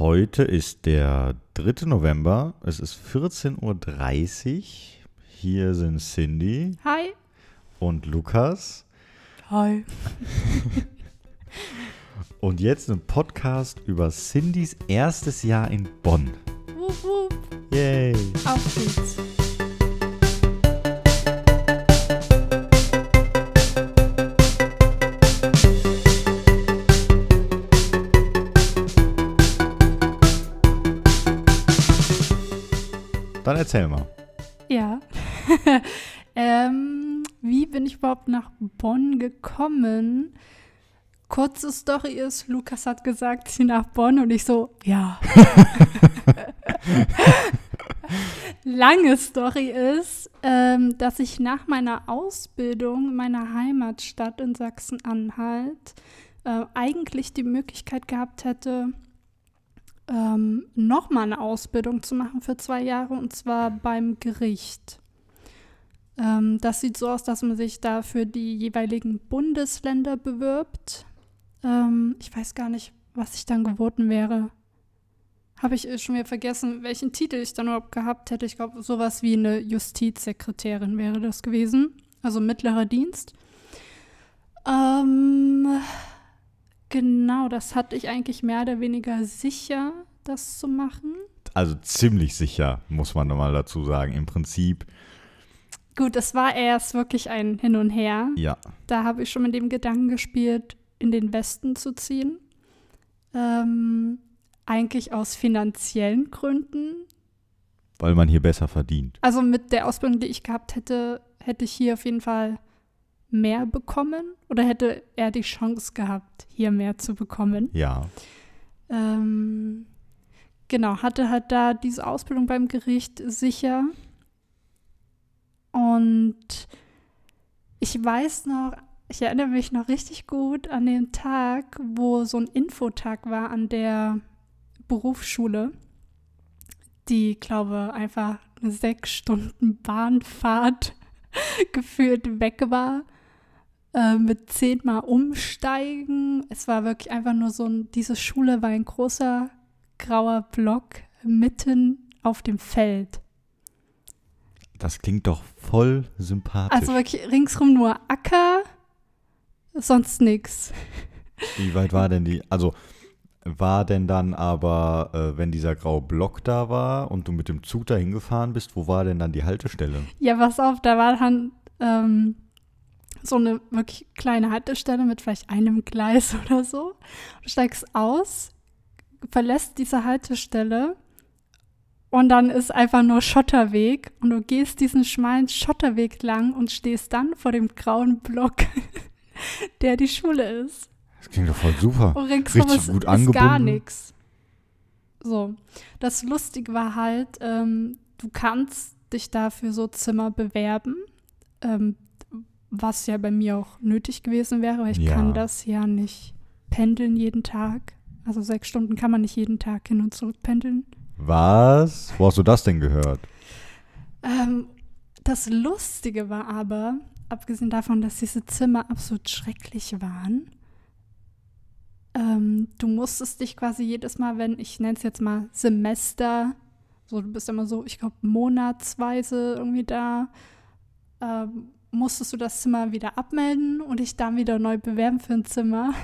Heute ist der 3. November. Es ist 14.30 Uhr. Hier sind Cindy Hi. und Lukas. Hi. Und jetzt ein Podcast über Cindys erstes Jahr in Bonn. Wup, wup. Yay! Auf geht's. Erzähl mal. Ja. ähm, wie bin ich überhaupt nach Bonn gekommen? Kurze Story ist, Lukas hat gesagt, zieh nach Bonn und ich so, ja. Lange Story ist, ähm, dass ich nach meiner Ausbildung in meiner Heimatstadt in Sachsen-Anhalt äh, eigentlich die Möglichkeit gehabt hätte, ähm, nochmal eine Ausbildung zu machen für zwei Jahre und zwar beim Gericht. Ähm, das sieht so aus, dass man sich da für die jeweiligen Bundesländer bewirbt. Ähm, ich weiß gar nicht, was ich dann geworden wäre. Habe ich äh, schon wieder vergessen, welchen Titel ich dann überhaupt gehabt hätte. Ich glaube, sowas wie eine Justizsekretärin wäre das gewesen. Also mittlerer Dienst. Ähm, genau, das hatte ich eigentlich mehr oder weniger sicher, das zu machen. Also ziemlich sicher, muss man nochmal dazu sagen. Im Prinzip, Gut, das war erst wirklich ein Hin und Her. ja. Da habe ich schon mit dem Gedanken gespielt, in den Westen zu ziehen. Ähm, eigentlich aus finanziellen Gründen. Weil man hier besser verdient. Also mit der Ausbildung, die ich gehabt hätte, hätte ich hier auf jeden Fall mehr bekommen oder hätte er die Chance gehabt, hier mehr zu bekommen. Ja. Ähm, genau, hatte halt da diese Ausbildung beim Gericht sicher. Und ich weiß noch, ich erinnere mich noch richtig gut an den Tag, wo so ein Infotag war an der Berufsschule, die, glaube einfach eine sechs Stunden Bahnfahrt gefühlt weg war. Äh, mit zehnmal umsteigen. Es war wirklich einfach nur so ein, diese Schule war ein großer grauer Block mitten auf dem Feld. Das klingt doch voll sympathisch. Also wirklich ringsrum nur Acker, sonst nichts. Wie weit war denn die? Also war denn dann aber, äh, wenn dieser graue Block da war und du mit dem Zug da hingefahren bist, wo war denn dann die Haltestelle? Ja, pass auf, da war dann ähm, so eine wirklich kleine Haltestelle mit vielleicht einem Gleis oder so. Du steigst aus, verlässt diese Haltestelle und dann ist einfach nur Schotterweg und du gehst diesen schmalen Schotterweg lang und stehst dann vor dem grauen Block, der die Schule ist. Das klingt doch voll super. Und ringsrum Richtig ist, gut ist gar angebunden. nichts. So, das Lustige war halt, ähm, du kannst dich da für so Zimmer bewerben, ähm, was ja bei mir auch nötig gewesen wäre, weil ich Ja. kann das ja nicht pendeln jeden Tag. Also sechs Stunden kann man nicht jeden Tag hin und zurück pendeln. Was? Wo hast du das denn gehört? Ähm, das Lustige war aber, abgesehen davon, dass diese Zimmer absolut schrecklich waren, ähm, du musstest dich quasi jedes Mal, wenn, ich nenne es jetzt mal Semester, so du bist immer so, ich glaube, monatsweise irgendwie da, ähm, musstest du das Zimmer wieder abmelden und dich dann wieder neu bewerben für ein Zimmer.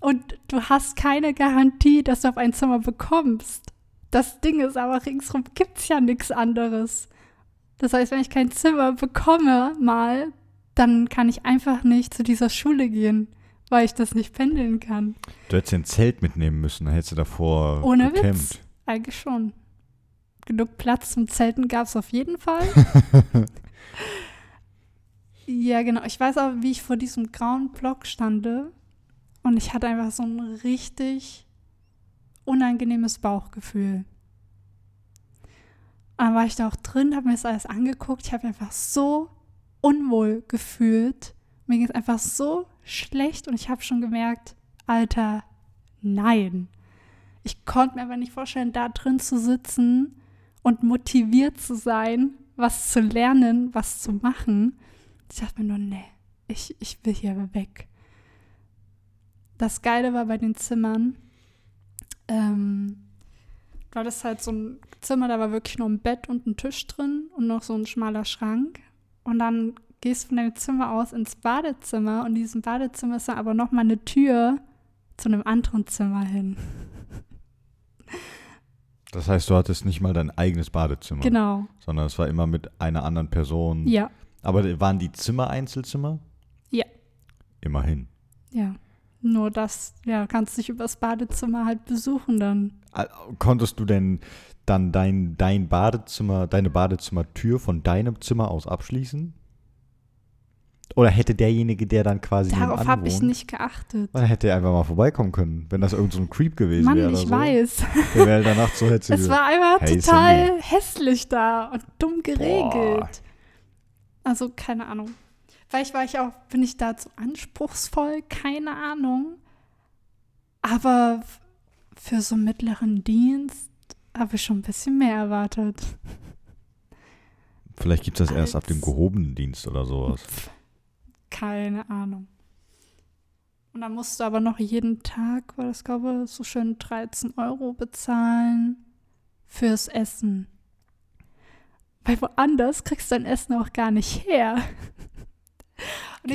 Und du hast keine Garantie, dass du auf ein Zimmer bekommst. Das Ding ist aber, ringsrum gibt es ja nichts anderes. Das heißt, wenn ich kein Zimmer bekomme mal, dann kann ich einfach nicht zu dieser Schule gehen, weil ich das nicht pendeln kann. Du hättest ein Zelt mitnehmen müssen, dann hättest du davor Ohne gecampt. Witz. Eigentlich schon. Genug Platz zum Zelten gab es auf jeden Fall. ja, genau. Ich weiß aber, wie ich vor diesem grauen Block stande und ich hatte einfach so ein richtig unangenehmes Bauchgefühl. Dann war ich da auch drin, habe mir das alles angeguckt. Ich habe einfach so unwohl gefühlt. Mir ging es einfach so schlecht und ich habe schon gemerkt, Alter, nein. Ich konnte mir aber nicht vorstellen, da drin zu sitzen und motiviert zu sein, was zu lernen, was zu machen. Ich dachte mir nur, nee, ich, ich will hier weg. Das Geile war bei den Zimmern, ähm, war das halt so ein Zimmer, da war wirklich nur ein Bett und ein Tisch drin und noch so ein schmaler Schrank. Und dann gehst du von deinem Zimmer aus ins Badezimmer und in diesem Badezimmer ist dann aber noch mal eine Tür zu einem anderen Zimmer hin. Das heißt, du hattest nicht mal dein eigenes Badezimmer. Genau. Sondern es war immer mit einer anderen Person. Ja, Aber waren die Zimmer Einzelzimmer? Ja. Immerhin. ja. Nur das, ja, kannst dich übers Badezimmer halt besuchen dann. Äh, Konntest du denn dann dein, dein Badezimmer, deine Badezimmertür von deinem Zimmer aus abschließen? Oder hätte derjenige, der dann quasi Darauf habe ich nicht geachtet. Dann hätte er einfach mal vorbeikommen können, wenn das irgend so ein Creep gewesen Mann, wäre. ich oder so. weiß. Der wäre danach so hätte Es war einfach Hey, total hässlich da und dumm geregelt. Boah. Also, keine Ahnung. Vielleicht war ich auch, bin ich da zu anspruchsvoll, keine Ahnung. Aber für so einen mittleren Dienst habe ich schon ein bisschen mehr erwartet. Vielleicht gibt es das erst ab dem Als- gehobenen Dienst oder sowas. Keine Ahnung. Und dann musst du aber noch jeden Tag, war das glaube ich, so schön 13 Euro bezahlen fürs Essen. Weil woanders kriegst du dein Essen auch gar nicht her.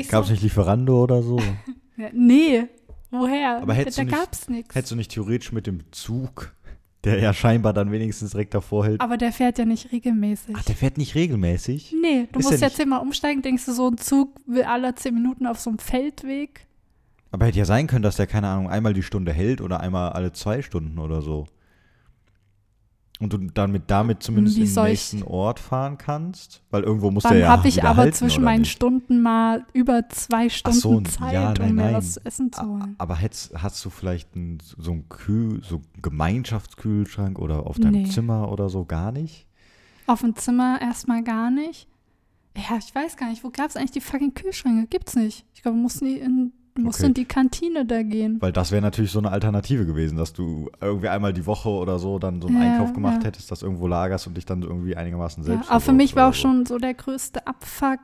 Gab es so, nicht Lieferando oder so? ja, nee, woher? Aber hättest da nicht- gab's nichts. Hättest du nicht theoretisch mit dem Zug, der ja scheinbar dann wenigstens direkt davor hält. Aber der fährt ja nicht regelmäßig. Ach, der fährt nicht regelmäßig? nee, du Ist musst ja ja zehnmal umsteigen, denkst du, so ein Zug will alle 10 Minuten auf so einem Feldweg. Aber hätte ja sein können, dass der, keine Ahnung, einmal die Stunde hält oder einmal alle zwei Stunden oder so. Und du damit, damit zumindest in den nächsten Ort fahren kannst. Weil irgendwo muss der ja habe ich aber halten, zwischen meinen nicht? Stunden mal über zwei Stunden so, Zeit, ja, nein, um mir nein. was zu essen zu holen. Aber hättest, hast du vielleicht einen, so einen Kühl, so einen Gemeinschaftskühlschrank oder auf deinem Nee. Zimmer oder so gar nicht? Auf dem Zimmer erstmal gar nicht. Ja, ich weiß gar nicht, wo gab es eigentlich die fucking Kühlschränke? Gibt's nicht. Ich glaube, du musst, die in, du musst Okay. in die Kantine da gehen. Weil das wäre natürlich so eine Alternative gewesen, dass du irgendwie einmal die Woche oder so dann so einen Ja, Einkauf gemacht ja. hättest, das irgendwo lagerst und dich dann irgendwie einigermaßen Ja, selbst aber für mich war auch schon so der größte Abfuck.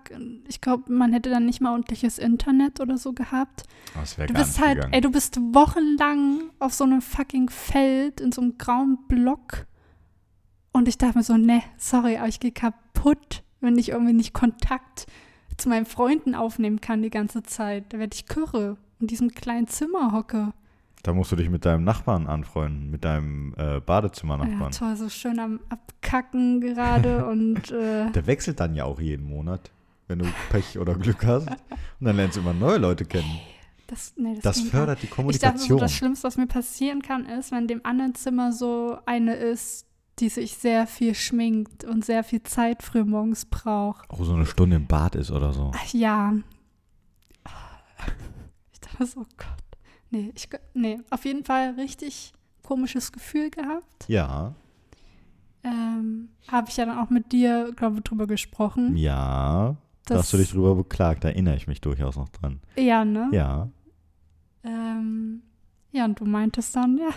Ich glaube, man hätte dann nicht mal ordentliches Internet oder so gehabt. So. Das wäre Du bist halt, gegangen. ey, du bist wochenlang auf so einem fucking Feld in so einem grauen Block. Und ich dachte mir so, ne, sorry, aber ich gehe kaputt, wenn ich irgendwie nicht Kontakt zu meinen Freunden aufnehmen kann die ganze Zeit. Da werde ich kürre in diesem kleinen Zimmer hocke. Da musst du dich mit deinem Nachbarn anfreunden, mit deinem äh, Ja, Badezimmer-Nachbarn. toll, so schön am Abkacken gerade und äh, Der wechselt dann ja auch jeden Monat, wenn du Pech oder Glück hast. Und dann lernst du immer neue Leute kennen. das, nee, das, Das fördert die Ich dachte, so, Kommunikation. das Schlimmste, was mir passieren kann, ist, wenn dem anderen Zimmer so eine ist, die sich sehr viel schminkt und sehr viel Zeit früh morgens braucht. Auch so eine Stunde im Bad ist oder so. Ach, ja. Ich dachte so, oh Gott. Nee, ich, nee, auf jeden Fall richtig komisches Gefühl gehabt. Ja, Ähm, Habe ich ja dann auch mit dir, glaube ich, drüber gesprochen. ja. Da hast du dich drüber beklagt, da erinnere ich mich durchaus noch dran. Ja, ne? Ja. Ähm, ja, und du meintest dann, ja,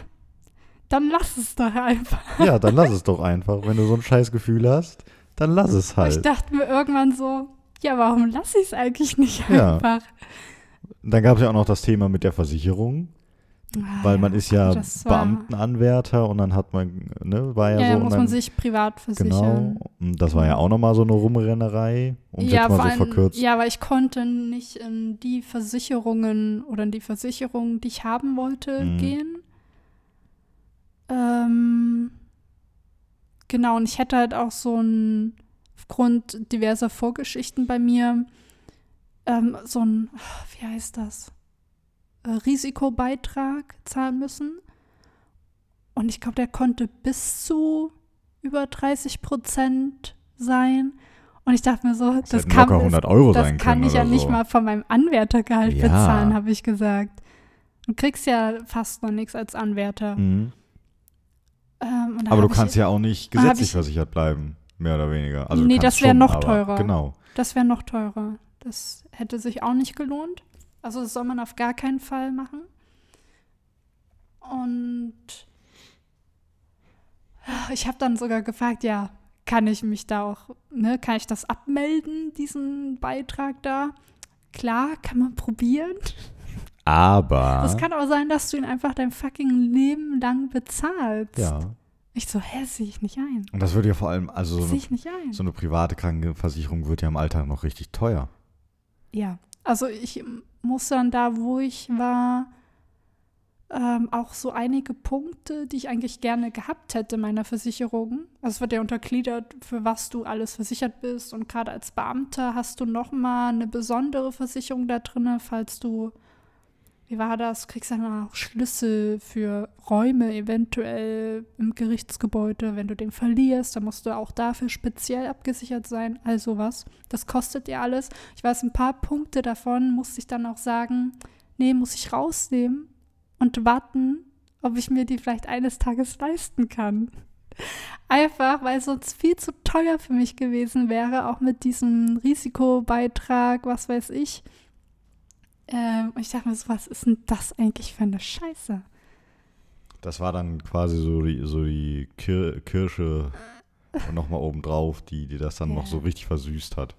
dann lass es doch einfach. Ja, dann lass es doch einfach. Wenn du so ein scheiß Gefühl hast, dann lass es Aber Ich halt. dachte mir irgendwann so, ja, warum lasse ich es eigentlich nicht Ja. einfach? Dann gab es ja auch noch das Thema mit der Versicherung, Ah, weil man ist ja das war- Beamtenanwärter und dann hat man, ne, war ja, Ja, so. ja muss dann, man sich privat versichern. Genau. Und das war ja auch nochmal so eine Rumrennerei, um ja, jetzt mal so verkürzt. ja, aber ich konnte nicht in die Versicherungen oder in die Versicherung, die ich haben wollte, Mhm. gehen. Ähm, genau, und ich hätte halt auch so ein, aufgrund diverser Vorgeschichten bei mir, ähm, so ein, wie heißt das? Äh, Risikobeitrag zahlen müssen. Und ich glaube, der konnte bis zu über 30 Prozent sein. Und ich dachte mir so, Das, das, kann, locker 100 Euro das kann ich ja oder nicht so. mal von meinem Anwärtergehalt Ja. bezahlen, habe ich gesagt. Du kriegst ja fast noch nichts als Anwärter. Mhm. Ähm, Aber du kannst ich, ja auch nicht gesetzlich ich- versichert bleiben, mehr oder weniger. Also Nee, das wär schon, noch aber- teurer. Genau. Das wäre noch teurer. Das hätte sich auch nicht gelohnt. Also das soll man auf gar keinen Fall machen. Und ich habe dann sogar gefragt, ja, kann ich mich da auch, ne, kann ich das abmelden, diesen Beitrag da? Klar, kann man probieren. Aber. Das kann auch sein, dass du ihn einfach dein fucking Leben lang bezahlst. ja. Ich so, hä, sehe ich nicht ein. Und das wird ja vor allem, also so Sehe eine, ich nicht ein. so eine private Krankenversicherung wird ja im Alltag noch richtig teuer. Ja, also ich muss dann da, wo ich war, ähm, auch so einige Punkte, die ich eigentlich gerne gehabt hätte in meiner Versicherung. Also es wird ja untergliedert, für was du alles versichert bist. Und gerade als Beamter hast du nochmal eine besondere Versicherung da drin, falls du, wie war das, kriegst dann auch Schlüssel für Räume eventuell im Gerichtsgebäude. Wenn du den verlierst, dann musst du auch dafür speziell abgesichert sein. Also was. Das kostet dir alles. Ich weiß, ein paar Punkte davon musste ich dann auch sagen, nee, muss ich rausnehmen und warten, ob ich mir die vielleicht eines Tages leisten kann. Einfach, weil es sonst viel zu teuer für mich gewesen wäre, auch mit diesem Risikobeitrag, was weiß ich. Ähm, und ich dachte mir so, was ist denn das eigentlich für eine Scheiße? Das war dann quasi so die, so die Kir Kirsche nochmal obendrauf, die, die das dann noch Ja. so richtig versüßt hat.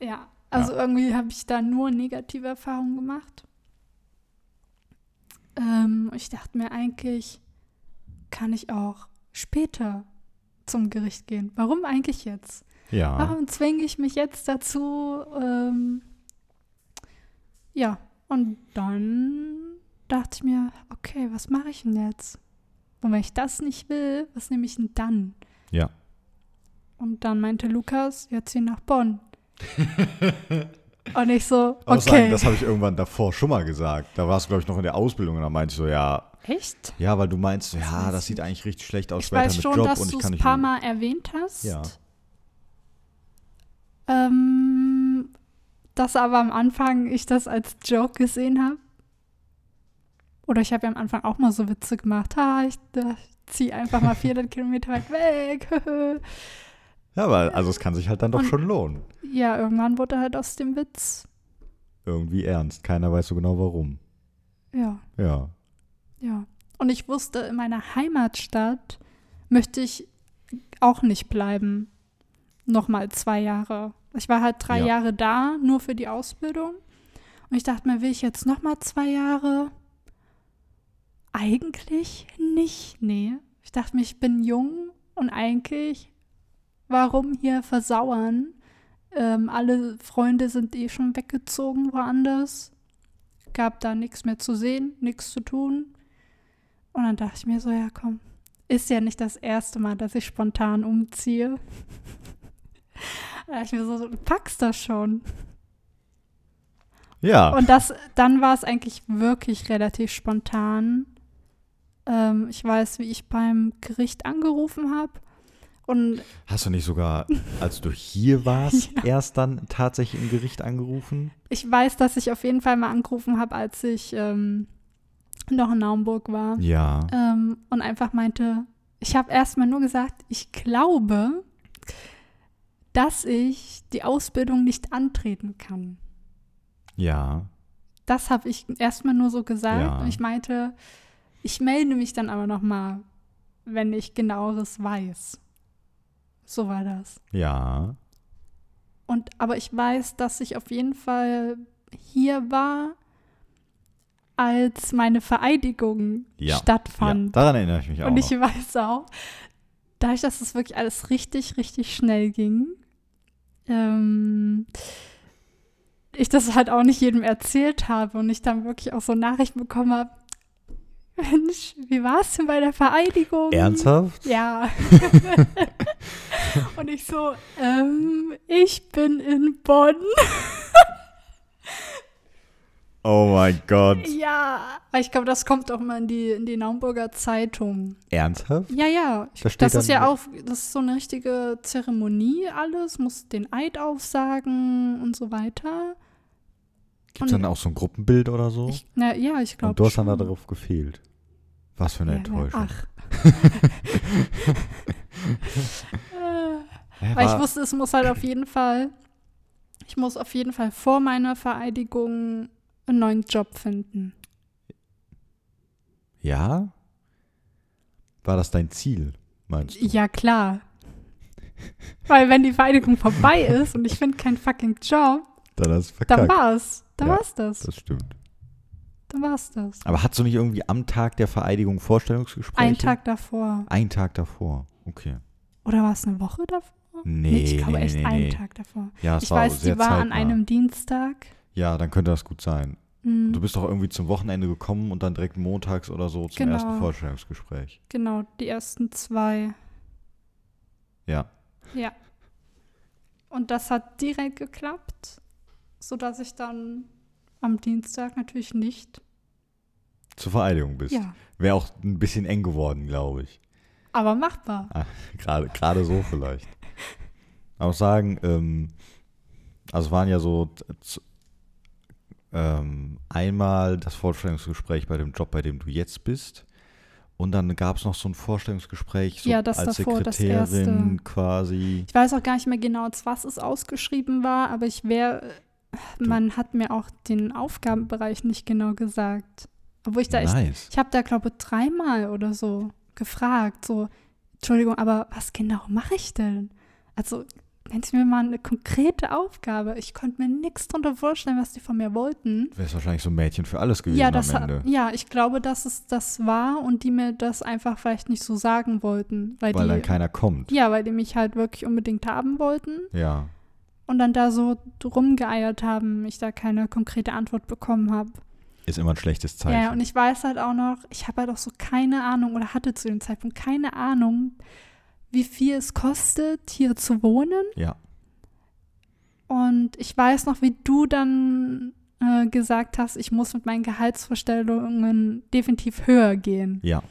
Ja, also irgendwie habe ich da nur negative Erfahrungen gemacht. Ähm, ich dachte mir eigentlich, kann ich auch später zum Gericht gehen. Warum eigentlich jetzt? Ja. Warum zwinge ich mich jetzt dazu? Ähm, ja, und dann dachte ich mir, okay, was mache ich denn jetzt? Und wenn ich das nicht will, was nehme ich denn dann? Ja. Und dann meinte Lukas, ja, zieh nach Bonn. und ich so, Aber sagen, okay. das habe ich irgendwann davor schon mal gesagt. Da warst du, glaube ich, noch in der Ausbildung und da meinte ich so, ja, Echt? ja, weil du meinst, ja, weiß das sieht eigentlich richtig schlecht aus Ich später weiß mit schon, Job dass und du ich es kann ein nicht. paar Mal erwähnt hast. Ja. Ähm, dass aber am Anfang ich das als Joke gesehen habe. Oder ich habe ja am Anfang auch mal so Witze gemacht. Ha, ich, ziehe einfach mal 400 Kilometer weit weg. Ja, aber also es kann sich halt dann doch Und- schon lohnen. ja, irgendwann wurde halt aus dem Witz. Irgendwie ernst. Keiner weiß so genau warum. Ja, Ja. ja. Und ich wusste, in meiner Heimatstadt möchte ich auch nicht bleiben. Nochmal zwei Jahre. Ich war halt drei Ja. Jahre da, nur für die Ausbildung. Und ich dachte mir, will ich jetzt nochmal zwei Jahre? Eigentlich nicht, nee. Ich dachte mir, ich bin jung und eigentlich, warum hier versauern? Ähm, alle Freunde sind eh schon weggezogen woanders. Gab da nichts mehr zu sehen, nichts zu tun. Und dann dachte ich mir so, ja komm, ist ja nicht das erste Mal, dass ich spontan umziehe. ich mir so, du packst das schon. Ja. Und das, dann war es eigentlich wirklich relativ spontan. Ähm, ich weiß, wie ich beim Gericht angerufen habe. Und Hast du nicht sogar, als du hier warst, erst dann tatsächlich im Gericht angerufen? ich weiß, dass ich auf jeden Fall mal angerufen habe, als ich ähm, noch in Naumburg war. Ja. Ähm, und einfach meinte, ich habe erstmal nur gesagt, ich glaube, dass ich die Ausbildung nicht antreten kann. Ja. Das habe ich erstmal nur so gesagt. Ja. Und ich meinte, ich melde mich dann aber noch mal, wenn ich genaueres weiß. So war das. Ja. Und aber ich weiß, dass ich auf jeden Fall hier war, als meine Vereidigung Ja. ja. stattfand. Daran erinnere ich mich auch. Und ich noch. weiß auch, dadurch, dass es wirklich alles richtig, richtig schnell ging, ähm, ich das halt auch nicht jedem erzählt habe und ich dann wirklich auch so Nachrichten bekommen habe, Mensch, wie war es denn bei der Vereidigung? Ernsthaft? Ja. und ich so, ähm, ich bin in Bonn. Oh mein Gott. Ja. Weil ich glaube, das kommt auch mal in die, in die Naumburger Zeitung. Ernsthaft? Ja, ja. Ich, Da das ist ja auch, das ist so eine richtige Zeremonie alles, muss den Eid aufsagen und so weiter. Gibt es dann auch so ein Gruppenbild oder so? Ich, na, ja, ich glaube Und du hast dann darauf gefehlt. Was für eine Ja, Enttäuschung. Ach. Äh, weil ich wusste, es muss halt auf jeden Fall, ich muss auf jeden Fall vor meiner Vereidigung einen neuen Job finden. ja? War das dein Ziel, meinst du? Ja, klar. Weil wenn die Vereidigung vorbei ist und ich finde keinen fucking Job, Dann hast dann verkackt. war's. Dann Ja. war's das. Das stimmt. dann war es das. Aber hast du nicht irgendwie am Tag der Vereidigung Vorstellungsgespräche? Ein Tag davor. Ein Tag davor, okay. Oder war es eine Woche davor? Nee, ich glaube nee, echt nee, einen nee. Tag davor. Ja, es Ich war weiß, sehr die war an zeitnah. einem Dienstag. Ja, dann könnte das gut sein. Hm, Du bist doch irgendwie zum Wochenende gekommen und dann direkt montags oder so zum Genau. ersten Vorstellungsgespräch. genau, die ersten zwei. Ja. Ja. Und das hat direkt geklappt, sodass ich dann am Dienstag natürlich nicht. Zur Vereidigung bist. Ja, Wäre auch ein bisschen eng geworden, glaube ich. aber machbar. Gerade, gerade so vielleicht. Aber muss sagen, ähm, also es waren ja so ähm, einmal das Vorstellungsgespräch bei dem Job, bei dem du jetzt bist. Und dann gab es noch so ein Vorstellungsgespräch so Ja, das als davor, das Sekretärin erste. quasi. Ich weiß auch gar nicht mehr genau, was es ausgeschrieben war, aber ich wäre. Man hat mir auch den Aufgabenbereich nicht genau gesagt. Obwohl ich da echt. Nice. Ich habe da, glaube ich, dreimal oder so gefragt. So, Entschuldigung, aber was genau mache ich denn? Also, nennt mir mal eine konkrete Aufgabe. Ich konnte mir nichts drunter vorstellen, was die von mir wollten. Du wärst wahrscheinlich so ein Mädchen für alles gewesen Ja, das, am Ende. ja, ich glaube, dass es das war und die mir das einfach vielleicht nicht so sagen wollten. Weil, Weil die, dann keiner kommt. Ja, weil die mich halt wirklich unbedingt haben wollten Ja. und dann da so rumgeeiert haben, ich da keine konkrete Antwort bekommen habe. Ist immer ein schlechtes Zeichen. Ja, und ich weiß halt auch noch, ich habe halt auch so keine Ahnung oder hatte zu dem Zeitpunkt keine Ahnung, wie viel es kostet, hier zu wohnen. ja. Und ich weiß noch, wie du dann äh, gesagt hast, ich muss mit meinen Gehaltsvorstellungen definitiv höher gehen. Ja.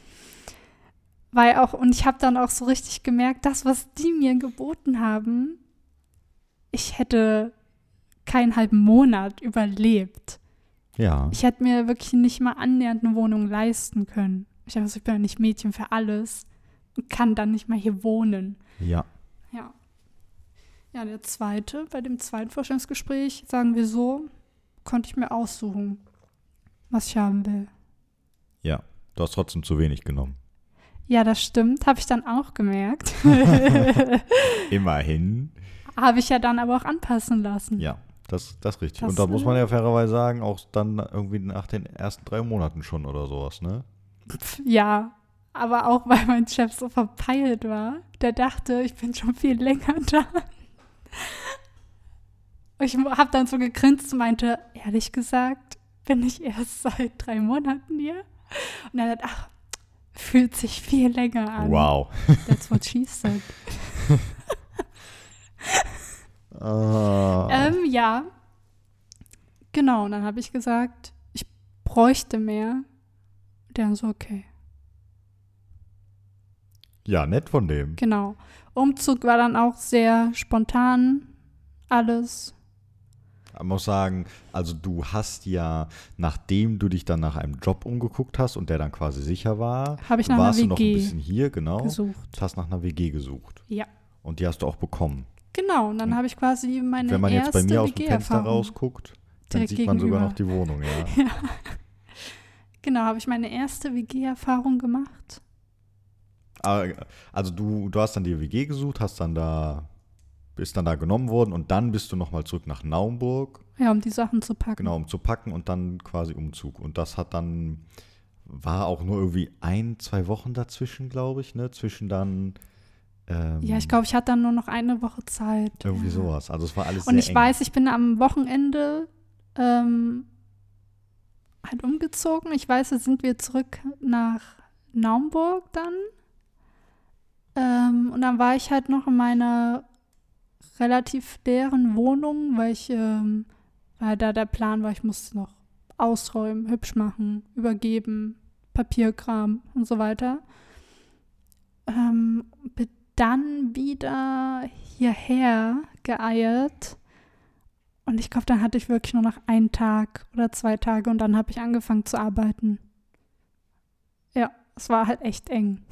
Weil auch, und ich habe dann auch so richtig gemerkt, das, was die mir geboten haben, ich hätte keinen halben Monat überlebt. Ja. Ich hätte mir wirklich nicht mal annähernd eine Wohnung leisten können. Ich dachte, ich bin ja nicht Mädchen für alles und kann dann nicht mal hier wohnen. Ja. Ja. Ja, der zweite, bei dem zweiten Vorstellungsgespräch, sagen wir so, konnte ich mir aussuchen, was ich haben will. Ja. Du hast trotzdem zu wenig genommen. Ja, das stimmt, habe ich dann auch gemerkt. Immerhin. habe ich ja dann aber auch anpassen lassen. Ja, das, das ist richtig. Das, Und da muss man ja fairerweise sagen, auch dann irgendwie nach den ersten drei Monaten schon oder sowas, ne? Ja, aber auch weil mein Chef so verpeilt war. Der dachte, ich bin schon viel länger da. Ich habe dann so gegrinst und meinte, ehrlich gesagt, bin ich erst seit drei Monaten hier. Und er hat, ach, fühlt sich viel länger an. Wow. That's what she said. Ah. Ähm, ja. Genau, und dann habe ich gesagt, ich bräuchte mehr. Der dann so, okay. Ja, nett von dem. Genau. Umzug war dann auch sehr spontan. Alles. Man muss sagen, also du hast ja, nachdem du dich dann nach einem Job umgeguckt hast und der dann quasi sicher war, ich warst du noch ein bisschen hier, genau. gesucht. Hast nach einer WG gesucht. Ja. Und die hast du auch bekommen. Genau, und dann Und habe ich quasi meine Wenn man jetzt erste bei mir aus dem Fenster rausguckt, dann sieht man sogar noch die Wohnung, ja. Genau, habe ich meine erste WG-Erfahrung gemacht. Aber, Also du, du hast dann die WG gesucht, hast dann da, bist dann da genommen worden und dann bist du nochmal zurück nach Naumburg, Ja, um die Sachen zu packen. genau, um zu packen und dann quasi Umzug. Und das hat dann, war auch nur irgendwie ein, zwei Wochen dazwischen, glaube ich, ne? Zwischen dann ähm, Ja, ich glaube, ich hatte dann nur noch eine Woche Zeit. irgendwie ja. sowas. Also es war alles Und ich eng. weiß, ich bin am Wochenende ähm, halt umgezogen. Ich weiß, jetzt sind wir zurück nach Naumburg dann. Ähm, und dann war ich halt noch in meiner relativ leeren Wohnung, weil ich, ähm, weil da der Plan war, ich musste noch ausräumen, hübsch machen, übergeben, Papierkram und so weiter. Ähm, bin dann wieder hierher geeiert. Und ich glaube, dann hatte ich wirklich nur noch einen Tag oder zwei Tage und dann habe ich angefangen zu arbeiten. Ja, es war halt echt eng.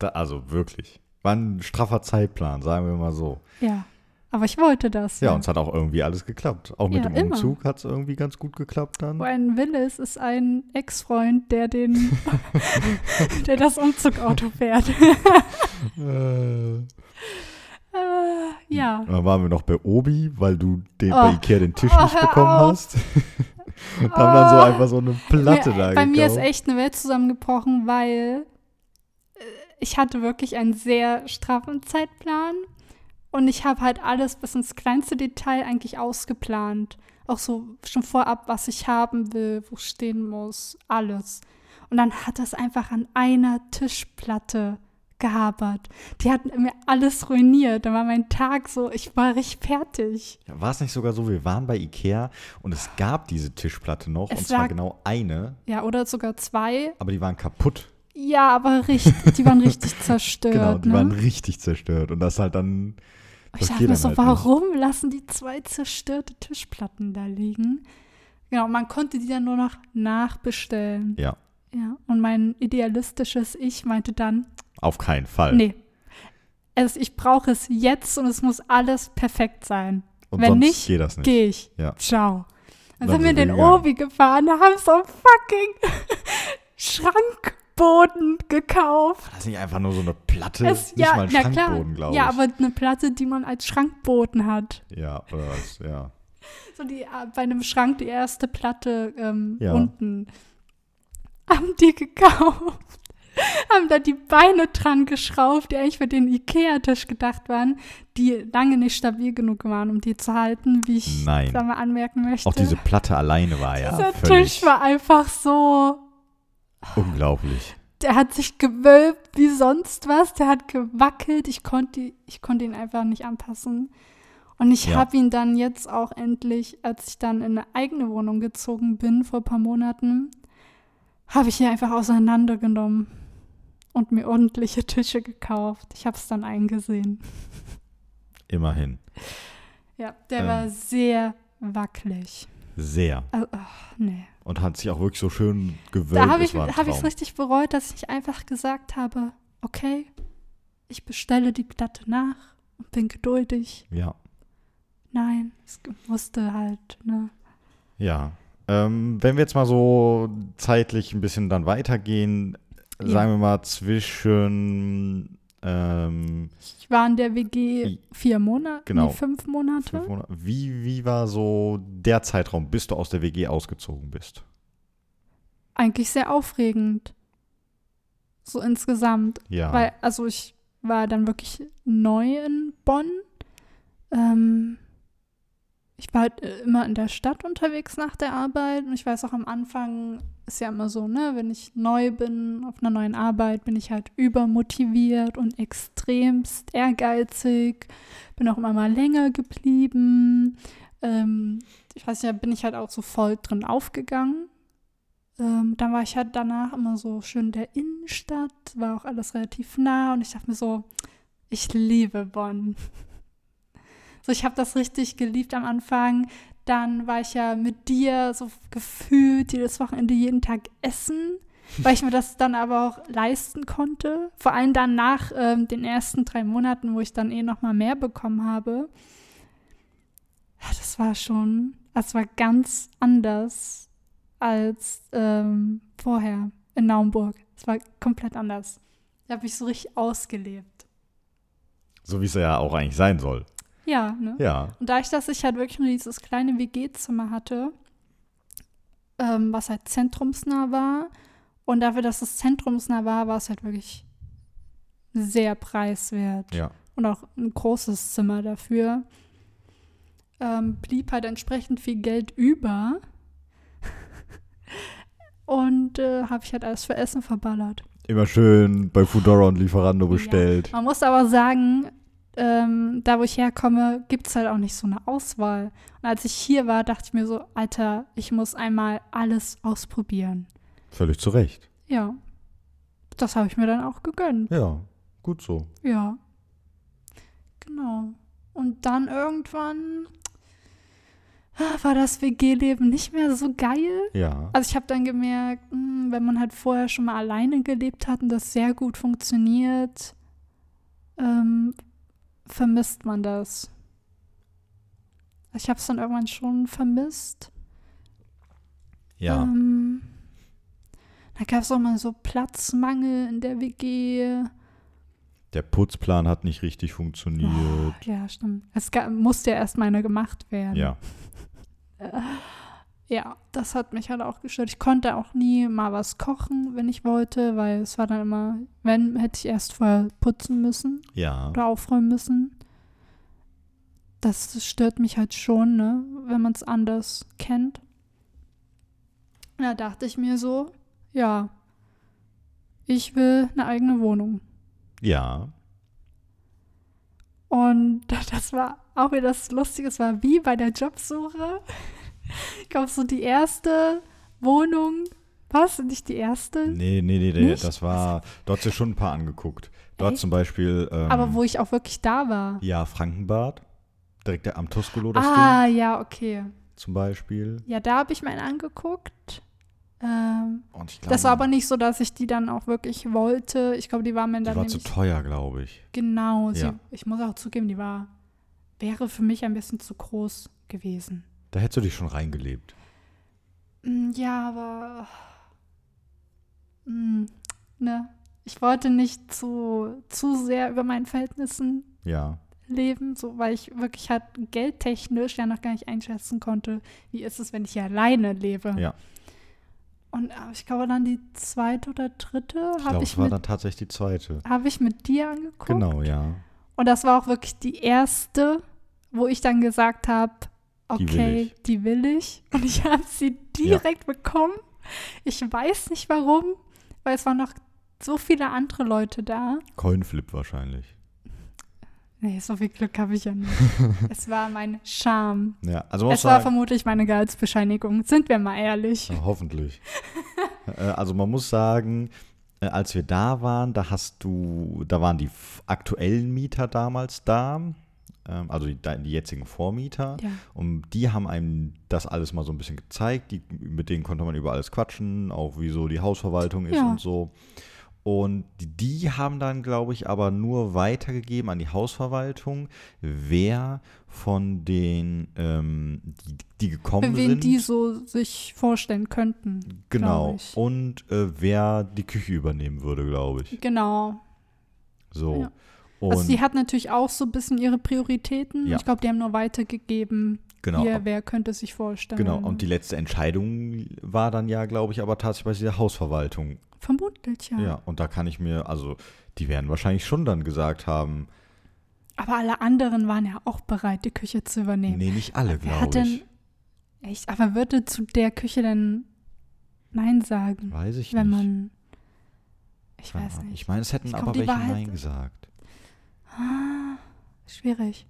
Da, also wirklich. War ein straffer Zeitplan, sagen wir mal so. Ja, aber ich wollte das. Ja, und es hat auch irgendwie alles geklappt. Auch mit Ja, dem immer. Umzug hat es irgendwie ganz gut geklappt dann. Wo ein Willis ist ein Ex-Freund, der den, der das Umzugauto fährt. Äh, äh, ja. Dann waren wir noch bei Obi, weil du den, Oh. bei Ikea den Tisch Oh, nicht bekommen auf. hast. Und haben dann so Oh. einfach so eine Platte mir, da Bei mir ist gekauft. echt eine Welt zusammengebrochen, weil ich hatte wirklich einen sehr straffen Zeitplan und ich habe halt alles bis ins kleinste Detail eigentlich ausgeplant. Auch so schon vorab, was ich haben will, wo stehen muss, alles. Und dann hat das einfach an einer Tischplatte gehabert. Die hat mir alles ruiniert. Da war mein Tag so, ich war richtig fertig. Ja, War es nicht sogar so, wir waren bei Ikea und es gab diese Tischplatte noch Es und zwar genau eine, Ja, oder sogar zwei. aber die waren kaputt. Ja, aber richtig, die waren richtig zerstört. genau, die ne? waren richtig zerstört und das halt dann Ich das dachte geht mir so, halt nicht. warum lassen die zwei zerstörte Tischplatten da liegen? Genau, man konnte die dann nur noch nachbestellen. Ja, Ja, und mein idealistisches Ich meinte dann, auf keinen Fall. nee, es, ich brauche es jetzt und es muss alles perfekt sein. und wenn sonst nicht, nicht. Gehe ich. Ja. Ciao. Dann Dann sind wir in den gegangen. Obi gefahren, haben so einen fucking Schrankboden gekauft. War das nicht einfach nur so eine Platte? Es, nicht ja, mal ein. Schrankboden, glaube ich. Ja, aber eine Platte, die man als Schrankboden hat. Ja, oder was, ja. So die, äh, bei einem Schrank die erste Platte ähm, Ja. unten. Haben die gekauft. haben da die Beine dran geschraubt, die eigentlich für den Ikea-Tisch gedacht waren, die lange nicht stabil genug waren, um die zu halten, wie ich Nein. da mal anmerken möchte. Auch diese Platte alleine war ja Dieser völlig Tisch war einfach so. Unglaublich. Der hat sich gewölbt wie sonst was. Der hat gewackelt. Ich konnte, ich konnte ihn einfach nicht anpassen. Und ich Ja. habe ihn dann jetzt auch endlich, als ich dann in eine eigene Wohnung gezogen bin vor ein paar Monaten, habe ich ihn einfach auseinandergenommen und mir ordentliche Tische gekauft. Ich habe es dann eingesehen. Immerhin. Ja, der Ähm. war sehr wackelig. Sehr. Also, ach, nee. Und hat sich auch wirklich so schön gewölbt. Da habe ich es Traum. richtig bereut, dass ich einfach gesagt habe, okay, ich bestelle die Platte nach und bin geduldig. Ja. Nein, es musste halt, ne? Ja. Ähm, wenn wir jetzt mal so zeitlich ein bisschen dann weitergehen, Ja. sagen wir mal zwischen ähm, Ich war in der WG vier Monate, Genau. nee, fünf Monate. fünf Monaten. Wie, wie war so der Zeitraum, bis du aus der WG ausgezogen bist? Eigentlich sehr aufregend. So insgesamt. Ja. Weil, also ich war dann wirklich neu in Bonn. Ähm, ich war halt äh, immer in der Stadt unterwegs nach der Arbeit. Und ich weiß auch am Anfang ist ja immer so, ne, wenn ich neu bin auf einer neuen Arbeit, bin ich halt übermotiviert und extremst ehrgeizig. Bin auch immer mal länger geblieben. Ähm, ich weiß da bin ich halt auch so voll drin aufgegangen. Ähm, dann war ich halt danach immer so schön in der Innenstadt, war auch alles relativ nah und ich dachte mir so, ich liebe Bonn. So, ich habe das richtig geliebt am Anfang. Dann war ich ja mit dir so gefühlt jedes Wochenende jeden Tag essen, weil ich mir das dann aber auch leisten konnte. Vor allem dann nach ähm, den ersten drei Monaten, wo ich dann eh noch mal mehr bekommen habe. Das war schon, das war ganz anders als ähm, vorher in Naumburg. Es war komplett anders. Da habe ich so richtig ausgelebt. so wie es ja auch eigentlich sein soll. Ja, ne? Ja. Und dadurch, dass ich halt wirklich nur dieses kleine WG-Zimmer hatte, ähm, was halt zentrumsnah war, und dafür, dass es zentrumsnah war, war es halt wirklich sehr preiswert. Ja. Und auch ein großes Zimmer dafür. Ähm, blieb halt entsprechend viel Geld über. und äh, habe ich halt alles für Essen verballert. Immer schön bei Foodora und Lieferando bestellt. Man muss aber sagen, ähm, da wo ich herkomme, gibt es halt auch nicht so eine Auswahl. Und als ich hier war, dachte ich mir so, Alter, ich muss einmal alles ausprobieren. Völlig zu Recht. Ja. Das habe ich mir dann auch gegönnt. Ja, gut so. Ja. Genau. Und dann irgendwann ah, war das WG-Leben nicht mehr so geil. Ja. Also ich habe dann gemerkt, hm, wenn man halt vorher schon mal alleine gelebt hat und das sehr gut funktioniert, ähm, vermisst man das. Ich habe es dann irgendwann schon vermisst. Ja. Ähm, da gab es auch mal so Platzmangel in der WG. Der Putzplan hat nicht richtig funktioniert. Ja, stimmt. Es musste ja erst mal einer gemacht werden. Ja. Ja, das hat mich halt auch gestört. Ich konnte auch nie mal was kochen, wenn ich wollte, weil es war dann immer, wenn, hätte ich erst vorher putzen müssen Ja. oder aufräumen müssen. Das, stört mich halt schon, ne, wenn man es anders kennt. Da dachte ich mir so, ja, ich will eine eigene Wohnung. Ja. Und das war auch wieder das Lustige, es war wie bei der Jobsuche. Ich glaube, so die erste Wohnung, was? Nicht die erste? Nee, nee, nee, nee. Das war, hast dir schon ein paar angeguckt. Hast Echt? zum Beispiel. Ähm, Aber wo ich auch wirklich da war. Ja, Frankenbad. Direkt am Tuscolo das Ah, ja, okay. Ding zum Beispiel. Ja, da habe ich meinen angeguckt. Ähm, Und ich glaube, das war aber nicht so, dass ich die dann auch wirklich wollte. Ich glaube, die war mir die dann war zu teuer, glaube ich. genau. Sie, Ja. Ich muss auch zugeben, die war wäre für mich ein bisschen zu groß gewesen. Da hättest du dich schon reingelebt. Mm, Ja, aber mm, ne, ich wollte nicht zu zu sehr über meinen Verhältnissen Ja. leben, so weil ich wirklich halt geldtechnisch ja noch gar nicht einschätzen konnte, wie ist es, wenn ich hier alleine lebe. Ja. Und ich glaube dann die zweite oder dritte Ich habe glaube, ich, war mit, dann tatsächlich die zweite. hab ich mit dir angeguckt. Genau, ja. Und das war auch wirklich die erste, wo ich dann gesagt habe, Die will okay, ich. die will ich. Und ich habe sie direkt bekommen. Ich weiß nicht warum, weil es waren noch so viele andere Leute da. Coinflip wahrscheinlich. Nee, so viel Glück habe ich ja nicht. es war mein Charme. Ja, also Es war sagen, vermutlich meine Gehaltsbescheinigung. Sind wir mal ehrlich. Ja, hoffentlich. äh, also man muss sagen, äh, als wir da waren, da hast du, da waren die aktuellen Mieter damals da, also die, die jetzigen Vormieter. Ja. Und die haben einem das alles mal so ein bisschen gezeigt. Die, mit denen konnte man über alles quatschen, auch wie so die Hausverwaltung ist Ja. und so. Und die, haben dann, glaube ich, aber nur weitergegeben an die Hausverwaltung, wer von den, ähm, die, die gekommen wen sind. die so sich vorstellen könnten. Genau. Und äh, wer die Küche übernehmen würde, glaube ich. Genau. So. Ja. Und also die hat natürlich auch so ein bisschen ihre Prioritäten. Ja. Ich glaube, die haben nur weitergegeben, genau. hier, wer könnte sich vorstellen. Genau. Und die letzte Entscheidung war dann ja, glaube ich, aber tatsächlich bei dieser Hausverwaltung. Vermutlich, ja. Ja. Und da kann ich mir, also die werden wahrscheinlich schon dann gesagt haben, Aber alle anderen waren ja auch bereit, die Küche zu übernehmen. nee, nicht alle, glaube denn. ich. Echt? Aber würde zu der Küche denn Nein sagen, Weiß ich wenn nicht. man. Ich weiß nicht. Ich meine, es hätten glaub, aber welche halt- Nein gesagt. Ah, schwierig.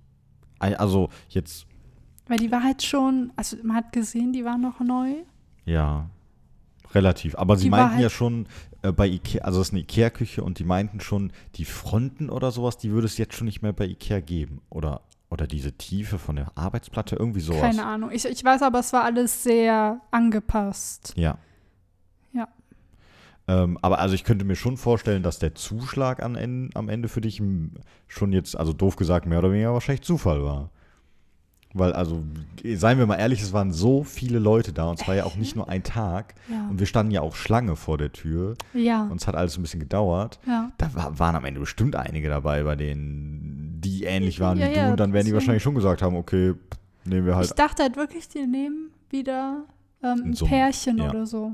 Also jetzt, Weil die war halt schon, also man hat gesehen, die war noch neu. ja, relativ. Aber sie Die war meinten halt- ja schon äh, bei Ikea, also es ist eine Ikea-Küche und die meinten schon, die Fronten oder sowas, die würde es jetzt schon nicht mehr bei Ikea geben. Oder, oder diese Tiefe von der Arbeitsplatte, irgendwie sowas. Keine Ahnung. Ich, ich weiß aber, es war alles sehr angepasst. Ja. Ähm, aber also ich könnte mir schon vorstellen, dass der Zuschlag an, en- am Ende für dich schon jetzt, also doof gesagt, mehr oder weniger wahrscheinlich Zufall war. Weil, also, seien wir mal ehrlich, es waren so viele Leute da und es war ja auch nicht nur ein Tag. Ja. Und wir standen ja auch Schlange vor der Tür Ja. und es hat alles ein bisschen gedauert. ja. Da war, waren am Ende bestimmt einige dabei, bei denen die ähnlich waren Ja, wie du. Und dann werden die wahrscheinlich schon gesagt haben, okay, nehmen wir Ich halt. dachte halt wirklich, die nehmen wieder ähm, ein So Pärchen oder so.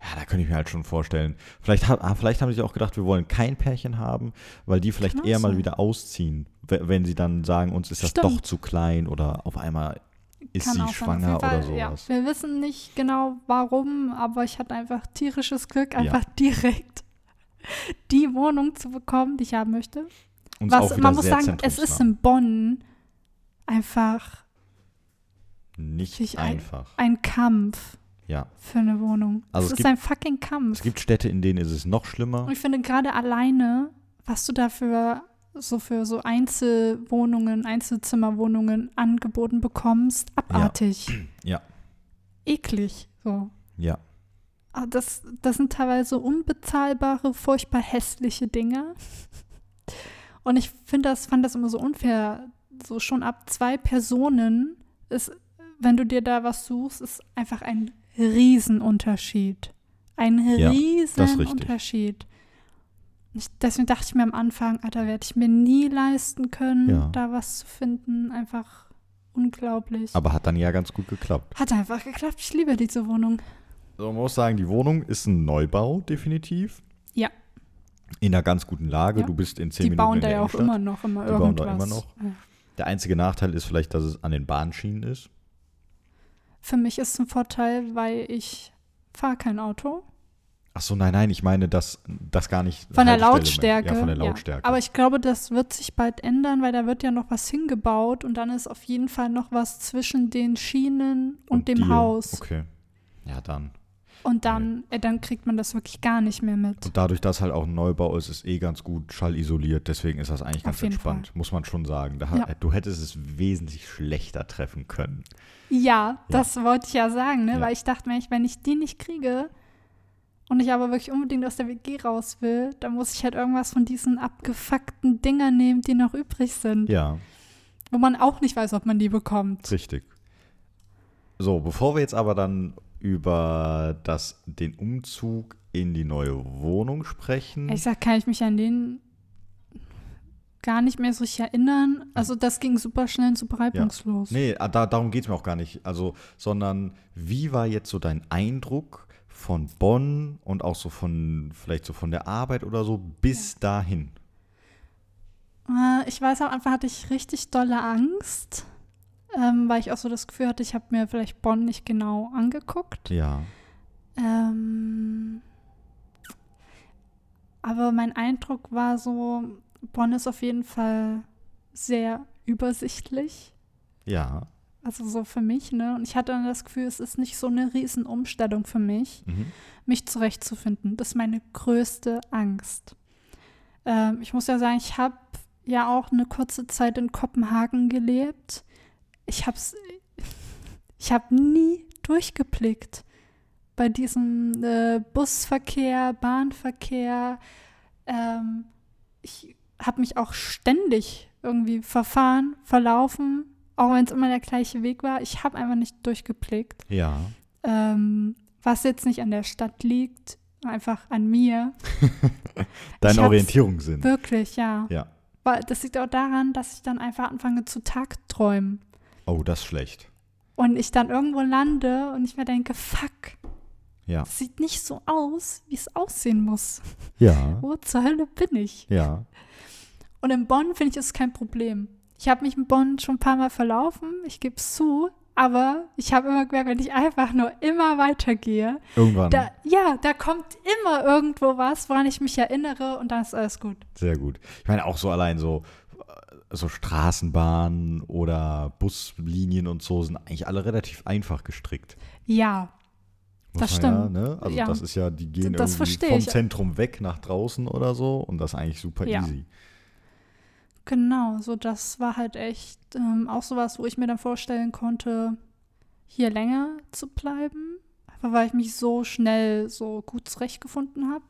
Ja, da könnte ich mir halt schon vorstellen. Vielleicht, ah, vielleicht haben sie auch gedacht, wir wollen kein Pärchen haben, weil die vielleicht eher mal wieder ausziehen, we- wenn sie dann sagen, uns ist das Stimmt. doch zu klein oder auf einmal ist Kann sie schwanger Fall, oder Ja. sowas. Wir wissen nicht genau warum, aber ich hatte einfach tierisches Glück, Ja. einfach direkt die Wohnung zu bekommen, die ich haben möchte. Und Was man muss sagen, es ist in Bonn einfach nicht sich ein- einfach. ein Kampf Ja. für eine Wohnung. Also es es ist gibt- ein fucking Kampf. Es gibt Städte, in denen ist es noch schlimmer. Und ich finde gerade alleine, was du dafür so für so Einzelwohnungen, Einzelzimmerwohnungen angeboten bekommst, abartig. Ja. Eklig. So. Ja. Ah, Das, das sind teilweise unbezahlbare, furchtbar hässliche Dinge. Und ich finde das, fand das immer so unfair. So schon ab zwei Personen ist, wenn du dir da was suchst, ist einfach ein Riesenunterschied. Ein Ja. Riesenunterschied. Ich, deswegen dachte ich mir am Anfang, Alter, werde ich mir nie leisten können, Ja. da was zu finden. Einfach unglaublich. Aber hat dann ja ganz gut geklappt. Hat einfach geklappt. Ich liebe diese Wohnung. So, man muss sagen, die Wohnung ist ein Neubau, definitiv. Ja. In einer ganz guten Lage. Ja. Du bist in zehn Die Minuten bauen in da ja auch Innenstadt. immer noch immer Die bauen da irgendwas. immer noch. Ja. Der einzige Nachteil ist vielleicht, dass es an den Bahnschienen ist. Für mich ist es ein Vorteil, weil ich fahre kein Auto. Ach so, nein, nein, ich meine, dass das gar nicht. Von der Lautstärke. Ja, von der Lautstärke. Aber ich glaube, das wird sich bald ändern, weil da wird ja noch was hingebaut und dann ist auf jeden Fall noch was zwischen den Schienen und, dem dir. Haus. Okay. Ja, dann. Und dann, äh, dann kriegt man das wirklich gar nicht mehr mit. Und dadurch, dass halt auch ein Neubau ist, ist eh ganz gut schallisoliert. Deswegen ist das eigentlich ganz entspannt, muss man schon sagen. Da, Ja. Du hättest es wesentlich schlechter treffen können. Ja, das wollte ich ja sagen, ne? Ja. weil ich dachte mir, wenn ich die nicht kriege und ich aber wirklich unbedingt aus der WG raus will, dann muss ich halt irgendwas von diesen abgefuckten Dingern nehmen, die noch übrig sind, Ja, wo man auch nicht weiß, ob man die bekommt. richtig. So, bevor wir jetzt aber dann über das, den Umzug in die neue Wohnung sprechen. Ich sag, kann ich mich an den gar nicht mehr so richtig erinnern. Also das ging super schnell und super reibungslos. Nee, ah, da, darum geht es mir auch gar nicht. Also, sondern wie war jetzt so dein Eindruck von Bonn und auch so von, vielleicht so von der Arbeit oder so bis dahin? Äh, Ich weiß, am Anfang hatte ich richtig dolle Angst, ähm, weil ich auch so das Gefühl hatte, ich habe mir vielleicht Bonn nicht genau angeguckt. Ja. Ähm, aber mein Eindruck war so, Bonn ist auf jeden Fall sehr übersichtlich. Ja. Also so für mich, ne? Und ich hatte dann das Gefühl, es ist nicht so eine riesen Umstellung für mich, Mhm. mich zurechtzufinden. Das ist meine größte Angst. Ähm, ich muss ja sagen, ich habe ja auch eine kurze Zeit in Kopenhagen gelebt. Ich habe ich habe nie durchgeblickt bei diesem äh, Busverkehr, Bahnverkehr. Ähm, ich habe mich auch ständig irgendwie verfahren, verlaufen, auch wenn es immer der gleiche Weg war. Ich habe einfach nicht durchgeblickt. Ja. Ähm, was jetzt nicht an der Stadt liegt, einfach an mir. Dein Orientierungssinn. Wirklich, ja. Ja. Weil das liegt auch daran, dass ich dann einfach anfange zu Tagträumen. Oh, das ist schlecht. Und ich dann irgendwo lande und ich mir denke, fuck, Ja. das sieht nicht so aus, wie es aussehen muss. Ja. Wo zur Hölle bin ich? Ja. Und in Bonn finde ich es kein Problem. Ich habe mich in Bonn schon ein paar Mal verlaufen, ich gebe es zu, aber ich habe immer gemerkt, wenn ich einfach nur immer weitergehe, Irgendwann. da, ja, da kommt immer irgendwo was, woran ich mich erinnere und dann ist alles gut. Sehr gut. Ich meine, auch so allein so, äh, so Straßenbahnen oder Buslinien und so sind eigentlich alle relativ einfach gestrickt. Ja, Muss Das stimmt. Ja, ne? Also Ja. das ist ja, die gehen Das irgendwie vom. Zentrum weg nach draußen oder so und das ist eigentlich super Ja. easy. Genau. So, das war halt echt ähm, auch sowas, wo ich mir dann vorstellen konnte, hier länger zu bleiben. Einfach weil ich mich so schnell so gut zurechtgefunden habe.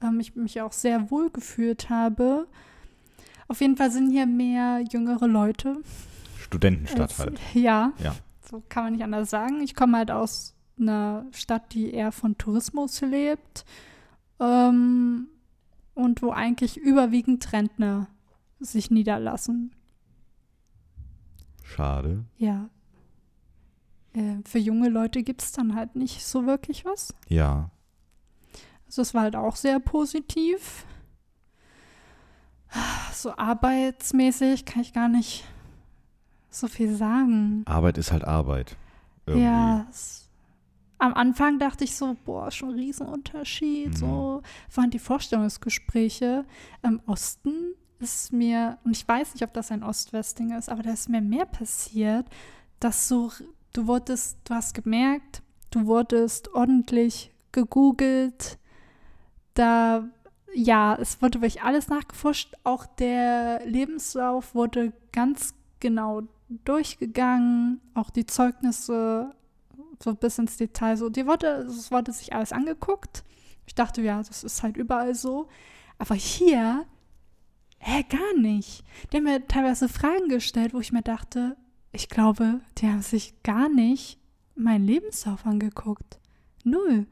Ähm, ich mich auch sehr wohl gefühlt habe. Auf jeden Fall sind hier mehr jüngere Leute. Studentenstadt als- halt. Ja. Ja. So kann man nicht anders sagen. Ich komme halt aus einer Stadt, die eher von Tourismus lebt. Ähm, und wo eigentlich überwiegend Rentner sich niederlassen. Schade. Ja. Äh, für junge Leute gibt es dann halt nicht so wirklich was. Ja. Also es war halt auch sehr positiv. So arbeitsmäßig kann ich gar nicht so viel sagen. Arbeit ist halt Arbeit. Irgendwie. Ja, es, am Anfang dachte ich so, boah, schon ein Riesenunterschied. Mhm. So waren die Vorstellungsgespräche. Im Osten ist mir, und ich weiß nicht, ob das ein Ost-West-Ding ist, aber da ist mir mehr passiert, dass so, du wurdest, du hast gemerkt, du wurdest ordentlich gegoogelt. Da, ja, es wurde wirklich alles nachgeforscht. Auch der Lebenslauf wurde ganz genau durchgegangen, auch die Zeugnisse so bis ins Detail. So, die wurde, es wurde sich alles angeguckt. Ich dachte, ja, das ist halt überall so. Aber hier, hä, gar nicht. Die haben mir teilweise Fragen gestellt, wo ich mir dachte, ich glaube, die haben sich gar nicht meinen Lebenslauf angeguckt. Null.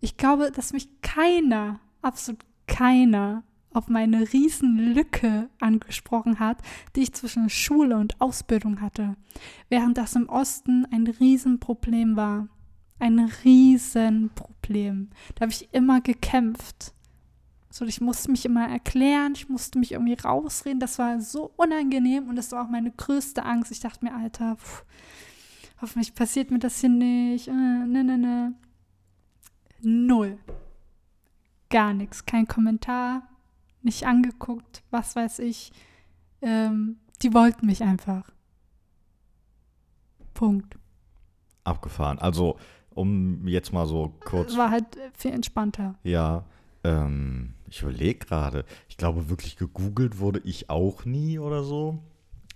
Ich glaube, dass mich keiner, absolut keiner auf meine Riesenlücke angesprochen hat, die ich zwischen Schule und Ausbildung hatte, während das im Osten ein Riesenproblem war. Ein Riesenproblem. Da habe ich immer gekämpft. So, ich musste mich immer erklären, ich musste mich irgendwie rausreden. Das war so unangenehm und das war auch meine größte Angst. Ich dachte mir, Alter, pff, hoffentlich passiert mir das hier nicht. Äh, ne, ne, ne. Null. Gar nichts. Kein Kommentar, nicht angeguckt, was weiß ich. Ähm, die wollten mich einfach. Punkt. Abgefahren. Also, um jetzt mal so kurz. War halt viel entspannter. Ja, ähm, ich überlege gerade. Ich glaube, wirklich gegoogelt wurde ich auch nie oder so.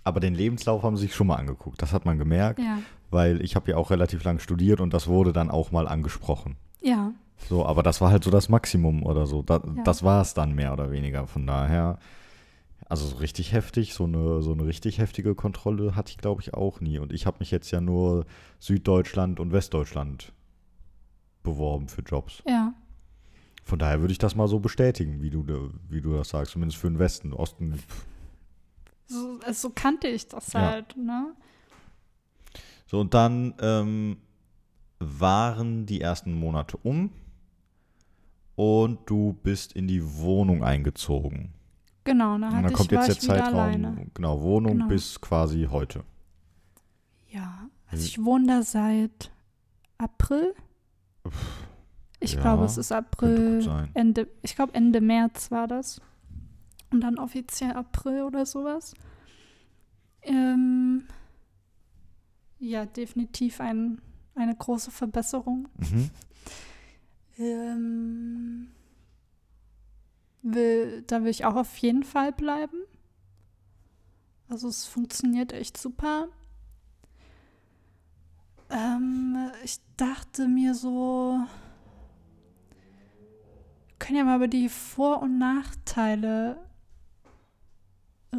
Aber den Lebenslauf haben sie sich schon mal angeguckt. Das hat man gemerkt, Ja. weil ich habe ja auch relativ lang studiert und das wurde dann auch mal angesprochen. Ja. So, aber das war halt so das Maximum oder so. Da, Ja. Das war es dann mehr oder weniger. Von daher, also so richtig heftig, so eine, so eine richtig heftige Kontrolle hatte ich, glaube ich, auch nie. Und ich habe mich jetzt ja nur Süddeutschland und Westdeutschland beworben für Jobs. Ja. Von daher würde ich das mal so bestätigen, wie du, wie du das sagst, zumindest für den Westen. Osten, pff. So, so kannte ich das Ja. halt, ne? So, und dann ähm, waren die ersten Monate um und du bist in die Wohnung eingezogen. Genau, da Und hatte dann kommt ich, jetzt der Zeitraum, alleine. genau, Wohnung Genau. bis quasi heute. Ja, also ich wohne da seit April. Ich ja, glaube, es ist April. Ende, ich glaube Ende März war das. Und dann offiziell April oder sowas. Ähm, ja, definitiv ein, eine große Verbesserung. Mhm. Ähm, will, da will ich auch auf jeden Fall bleiben. Also es funktioniert echt super. Ähm, ich dachte mir so, können ja mal über die Vor- und Nachteile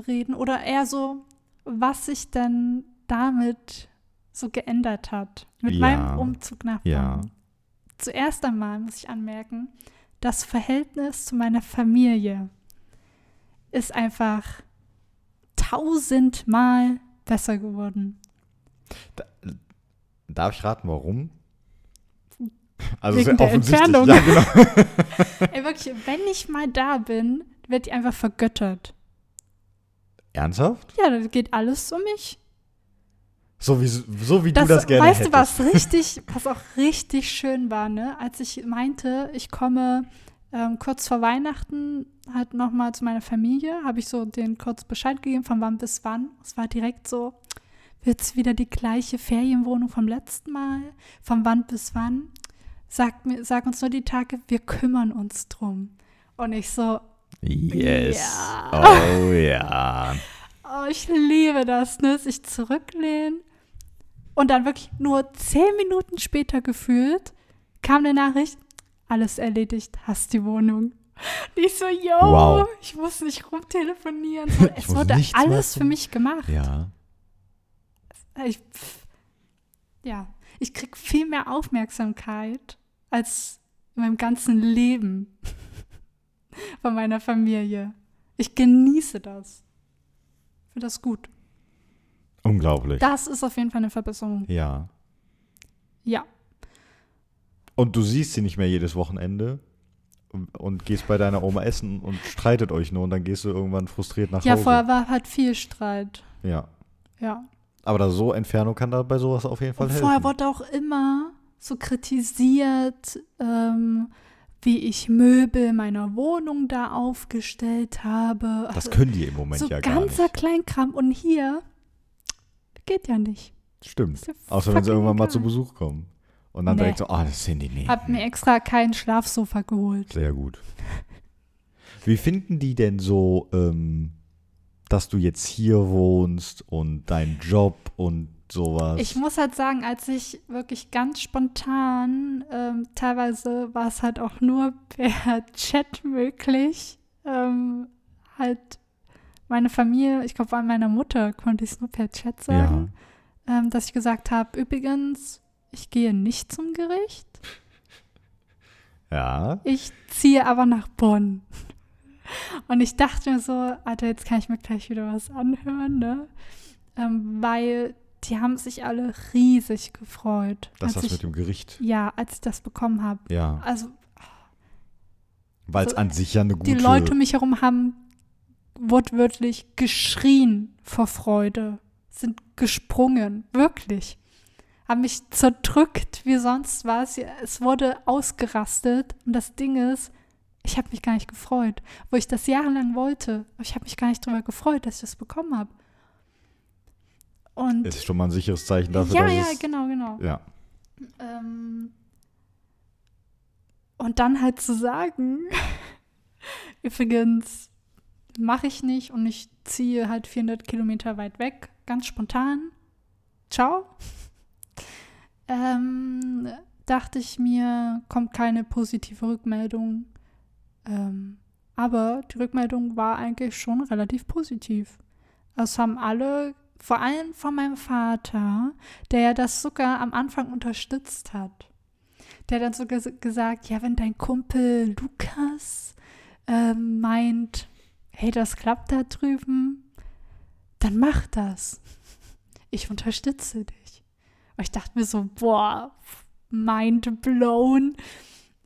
reden oder eher so, was sich denn damit so geändert hat mit Ja. meinem Umzug nach Bonn. Ja. Zuerst einmal muss ich anmerken, das Verhältnis zu meiner Familie ist einfach tausendmal besser geworden. Darf ich raten, warum? Also Wegen der offensichtlich. Entfernung. Ja, genau. Ey, wirklich, wenn ich mal da bin, wird die einfach vergöttert. Ernsthaft? Ja, da geht alles um mich. So wie, so wie Das, du das gerne weißt du, hättest. was richtig, was auch richtig schön war, ne? Als ich meinte, ich komme ähm, kurz vor Weihnachten halt nochmal zu meiner Familie, habe ich so den kurz Bescheid gegeben, von wann bis wann. Es war direkt so, wird es wieder die gleiche Ferienwohnung vom letzten Mal? Von wann bis wann? Sag, mir, sag uns nur die Tage, wir kümmern uns drum. Und ich so, Yes. Ja. Oh ja. Oh, ich liebe das, ne? Sich zurücklehnen. Und dann wirklich nur zehn Minuten später gefühlt kam eine Nachricht, alles erledigt, hast die Wohnung. Und ich so, yo, Wow. ich muss nicht rumtelefonieren. So, es wurde alles für tun. mich gemacht. Ja. Ich, pff, ja, ich krieg viel mehr Aufmerksamkeit als in meinem ganzen Leben von meiner Familie. Ich genieße das. Ich finde das gut. Unglaublich. Das ist auf jeden Fall eine Verbesserung. ja. Ja. Und du siehst sie nicht mehr jedes Wochenende und, und gehst bei deiner Oma essen und streitet euch nur und dann gehst du irgendwann frustriert nach Ja, Hause. vorher war halt viel Streit. Ja. Ja. Aber da so Entfernung kann da bei sowas auf jeden Fall Und helfen. vorher wurde auch immer so kritisiert, ähm, wie ich Möbel meiner Wohnung da aufgestellt habe. das Also, können die im Moment so ja gar ganzer nicht. Kleinkram. Und hier geht ja nicht. Stimmt. Ja Außer wenn sie irgendwann mal zu Besuch kommen. Und dann Nee. direkt so, ah, das sind die nicht. Hab mir extra kein Schlafsofa geholt. Sehr gut. Wie finden die denn so, ähm, dass du jetzt hier wohnst und deinen Job und sowas? Ich muss halt sagen, als ich wirklich ganz spontan, ähm, teilweise war es halt auch nur per Chat möglich, ähm, halt meine Familie, ich glaube, bei meiner Mutter konnte ich es nur per Chat sagen, ähm, dass ich gesagt habe, übrigens, ich gehe nicht zum Gericht, ja. ich ziehe aber nach Bonn. Und ich dachte mir so, Alter, jetzt kann ich mir gleich wieder was anhören, ne? Ähm, weil die haben sich alle riesig gefreut. Das ich, mit dem Gericht. Ja, als ich das bekommen habe. Ja. Also Weil es so, an sich ja eine gute. die Leute um mich herum haben wortwörtlich geschrien vor Freude, sind gesprungen, wirklich. Haben mich zerdrückt wie sonst was. Es wurde ausgerastet und das Ding ist, ich habe mich gar nicht gefreut, wo ich das jahrelang wollte. Aber ich habe mich gar nicht darüber gefreut, dass ich das bekommen habe. Und ist schon mal ein sicheres Zeichen dafür, ja, dass ja, es, genau, genau. Ja. Ähm, und dann halt zu sagen, übrigens mache ich nicht und ich ziehe halt 400 Kilometer weit weg, ganz spontan. Ciao. Ähm, dachte ich mir, kommt keine positive Rückmeldung. Ähm, aber die Rückmeldung war eigentlich schon relativ positiv. Es haben alle, vor allem von meinem Vater, der ja das sogar am Anfang unterstützt hat. Der dann sogar gesagt, ja, wenn dein Kumpel Lukas ähm, meint, hey, das klappt da drüben, dann mach das. Ich unterstütze dich. Und ich dachte mir so, boah, mind blown.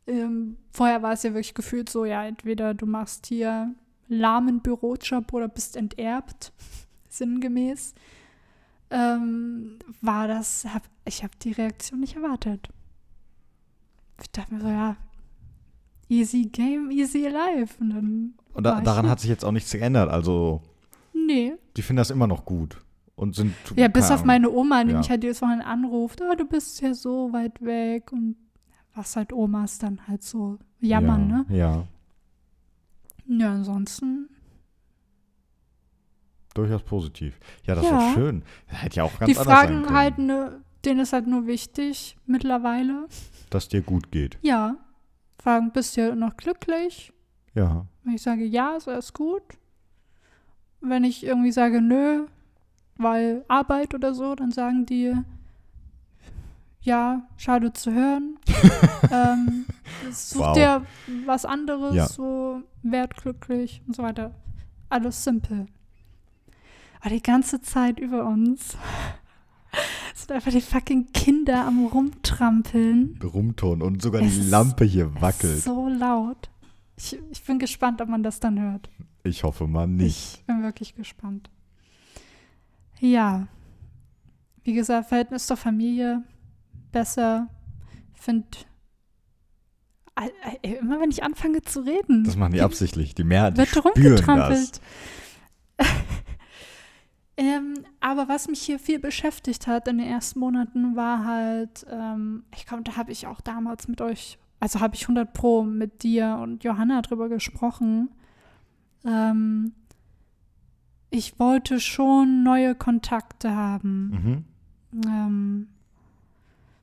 Ähm, vorher war es ja wirklich gefühlt so, ja, entweder du machst hier lahmen Bürojob oder bist enterbt, sinngemäß. Ähm, war das, hab, ich habe die Reaktion nicht erwartet. Ich dachte mir so, ja, easy game, easy life. Und, dann Und da, daran hat sich jetzt auch nichts geändert. Also, Nee. die finden das immer noch gut. Und sind. Ja, bis auf meine Oma, die Ja. mich halt jedes Wochenende anruft, oh, du bist ja so weit weg und was halt Omas dann halt so jammern, ja, ne? Ja, Ja, ansonsten, durchaus positiv. Ja, das Ja. war schön. Hätte ja auch ganz die anders sein fragen können, halt, ne, denen ist halt nur wichtig mittlerweile. dass dir gut geht. Ja, fragen, bist du noch glücklich? Ja. Wenn ich sage, ja, ist alles gut. Wenn ich irgendwie sage, nö, weil Arbeit oder so, dann sagen die, ja, schade zu hören. ähm, such Wow. dir was anderes, Ja. so werd glücklich und so weiter. Alles simpel. Aber die ganze Zeit über uns sind einfach die fucking Kinder am Rumtrampeln. Rumton und sogar Es die Lampe hier Es ist wackelt. so laut. Ich, ich bin gespannt, ob man das dann hört. Ich hoffe mal nicht. Ich bin wirklich gespannt. Ja. Wie gesagt, Verhältnis zur Familie besser. Finde, immer wenn ich anfange zu reden, Das machen die absichtlich. Die Mehrheit, die wird rumgetrampelt. ähm, aber was mich hier viel beschäftigt hat in den ersten Monaten, war halt, ähm, ich glaube, da habe ich auch damals mit euch, also habe ich 100 Pro mit dir und Johanna drüber gesprochen. Ähm, ich wollte schon neue Kontakte haben. Mhm.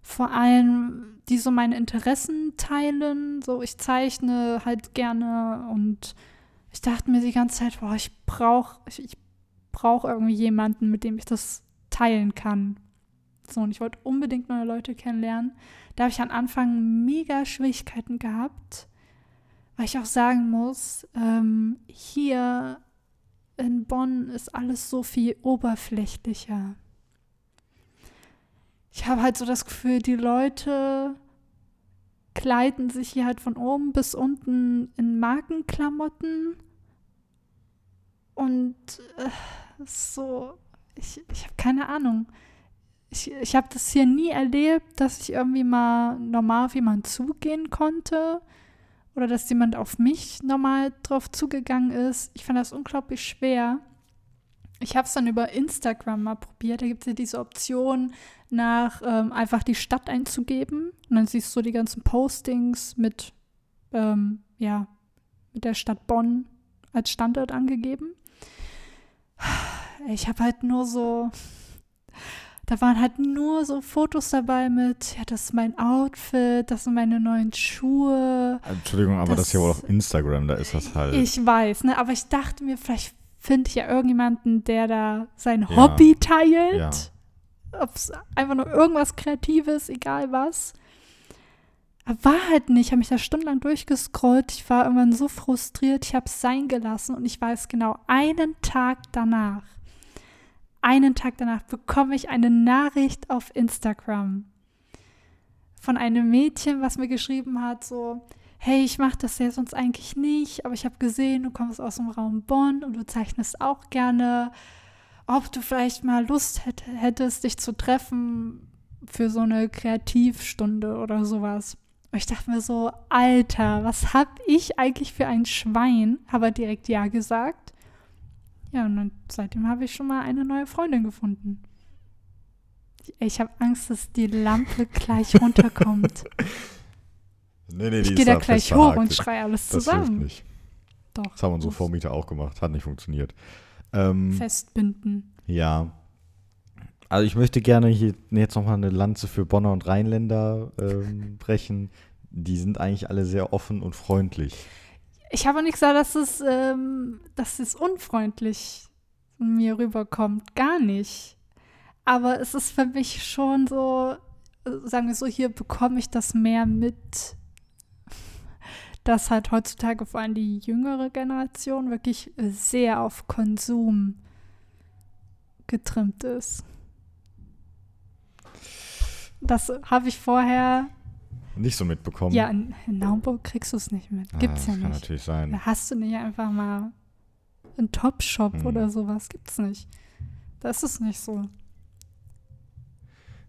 Vor allem, die so meine Interessen teilen. So, ich zeichne halt gerne und ich dachte mir die ganze Zeit, boah, ich brauche ich, ich brauch irgendwie jemanden, mit dem ich das teilen kann. So, und ich wollte unbedingt neue Leute kennenlernen. Da habe ich am Anfang mega Schwierigkeiten gehabt, weil ich auch sagen muss, ähm, hier in Bonn ist alles so viel oberflächlicher. Ich habe halt so das Gefühl, die Leute kleiden sich hier halt von oben bis unten in Markenklamotten. Und äh, so, ich, ich habe keine Ahnung. Ich, ich habe das hier nie erlebt, dass ich irgendwie mal normal auf jemanden zugehen konnte oder dass jemand auf mich normal drauf zugegangen ist. Ich fand das unglaublich schwer. Ich habe es dann über Instagram mal probiert. Da gibt es ja diese Option, nach ähm, einfach die Stadt einzugeben. Und dann siehst du die ganzen Postings mit, ähm, ja, mit der Stadt Bonn als Standort angegeben. Ich habe halt nur so, da waren halt nur so Fotos dabei mit, ja, das ist mein Outfit, das sind meine neuen Schuhe. Entschuldigung, aber das, Das- ist ja wohl auf Instagram, da ist das halt. Ich weiß, ne, aber ich dachte mir, vielleicht finde ich ja irgendjemanden, der da sein Ja. Hobby teilt. Ja. Ob es einfach nur irgendwas Kreatives, egal was. War halt nicht. Ich habe mich da stundenlang durchgescrollt. Ich war irgendwann so frustriert. Ich habe es sein gelassen und ich weiß genau, einen Tag danach, einen Tag danach bekomme ich eine Nachricht auf Instagram von einem Mädchen, was mir geschrieben hat, so, hey, ich mache das ja sonst eigentlich nicht, aber ich habe gesehen, du kommst aus dem Raum Bonn und du zeichnest auch gerne, ob du vielleicht mal Lust hätt, hättest, dich zu treffen für so eine Kreativstunde oder sowas. Und ich dachte mir so, Alter, was hab ich eigentlich für ein Schwein? Habe direkt Ja gesagt. Ja, und dann, seitdem habe ich schon mal eine neue Freundin gefunden. Ich habe Angst, dass die Lampe gleich runterkommt. Nee, nee, ich gehe da da gleich hoch und schreie alles Das hilft zusammen. nicht. Doch. Das haben unsere Vormieter auch gemacht. Hat nicht funktioniert. Ähm, Festbinden. ja. Also ich möchte gerne hier jetzt nochmal eine Lanze für Bonner und Rheinländer ähm, brechen. Die sind eigentlich alle sehr offen und freundlich. Ich habe nicht gesagt, dass es, ähm, dass es unfreundlich mir rüberkommt. Gar nicht. Aber es ist für mich schon so, äh, sagen wir so, hier bekomme ich das mehr mit, dass halt heutzutage vor allem die jüngere Generation wirklich äh, sehr auf Konsum getrimmt ist. Das habe ich vorher, Nicht so mitbekommen. ja, in, in Naumburg kriegst du es nicht mit. Ah, Gibt's ja das kann nicht. natürlich sein. Da hast du nicht einfach mal einen Top-Shop Hm. oder sowas. Gibt's nicht. Das ist nicht so.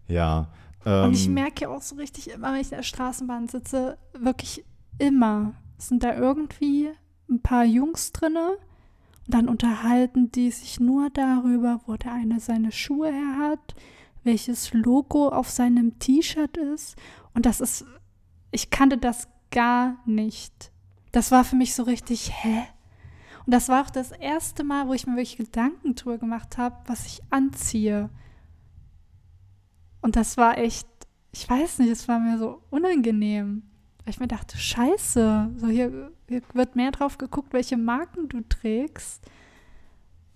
Ja. Ähm, Und ich merke ja auch so richtig immer, wenn ich in der Straßenbahn sitze, wirklich immer sind da irgendwie ein paar Jungs drinne und dann unterhalten die sich nur darüber, wo der eine seine Schuhe her hat, welches Logo auf seinem T-Shirt ist. Und das ist, ich kannte das gar nicht. Das war für mich so richtig, hä? Und das war auch das erste Mal, wo ich mir wirklich Gedanken drüber gemacht habe, was ich anziehe. Und das war echt, ich weiß nicht, es war mir so unangenehm. Weil ich mir dachte, scheiße, so hier, hier wird mehr drauf geguckt, welche Marken du trägst.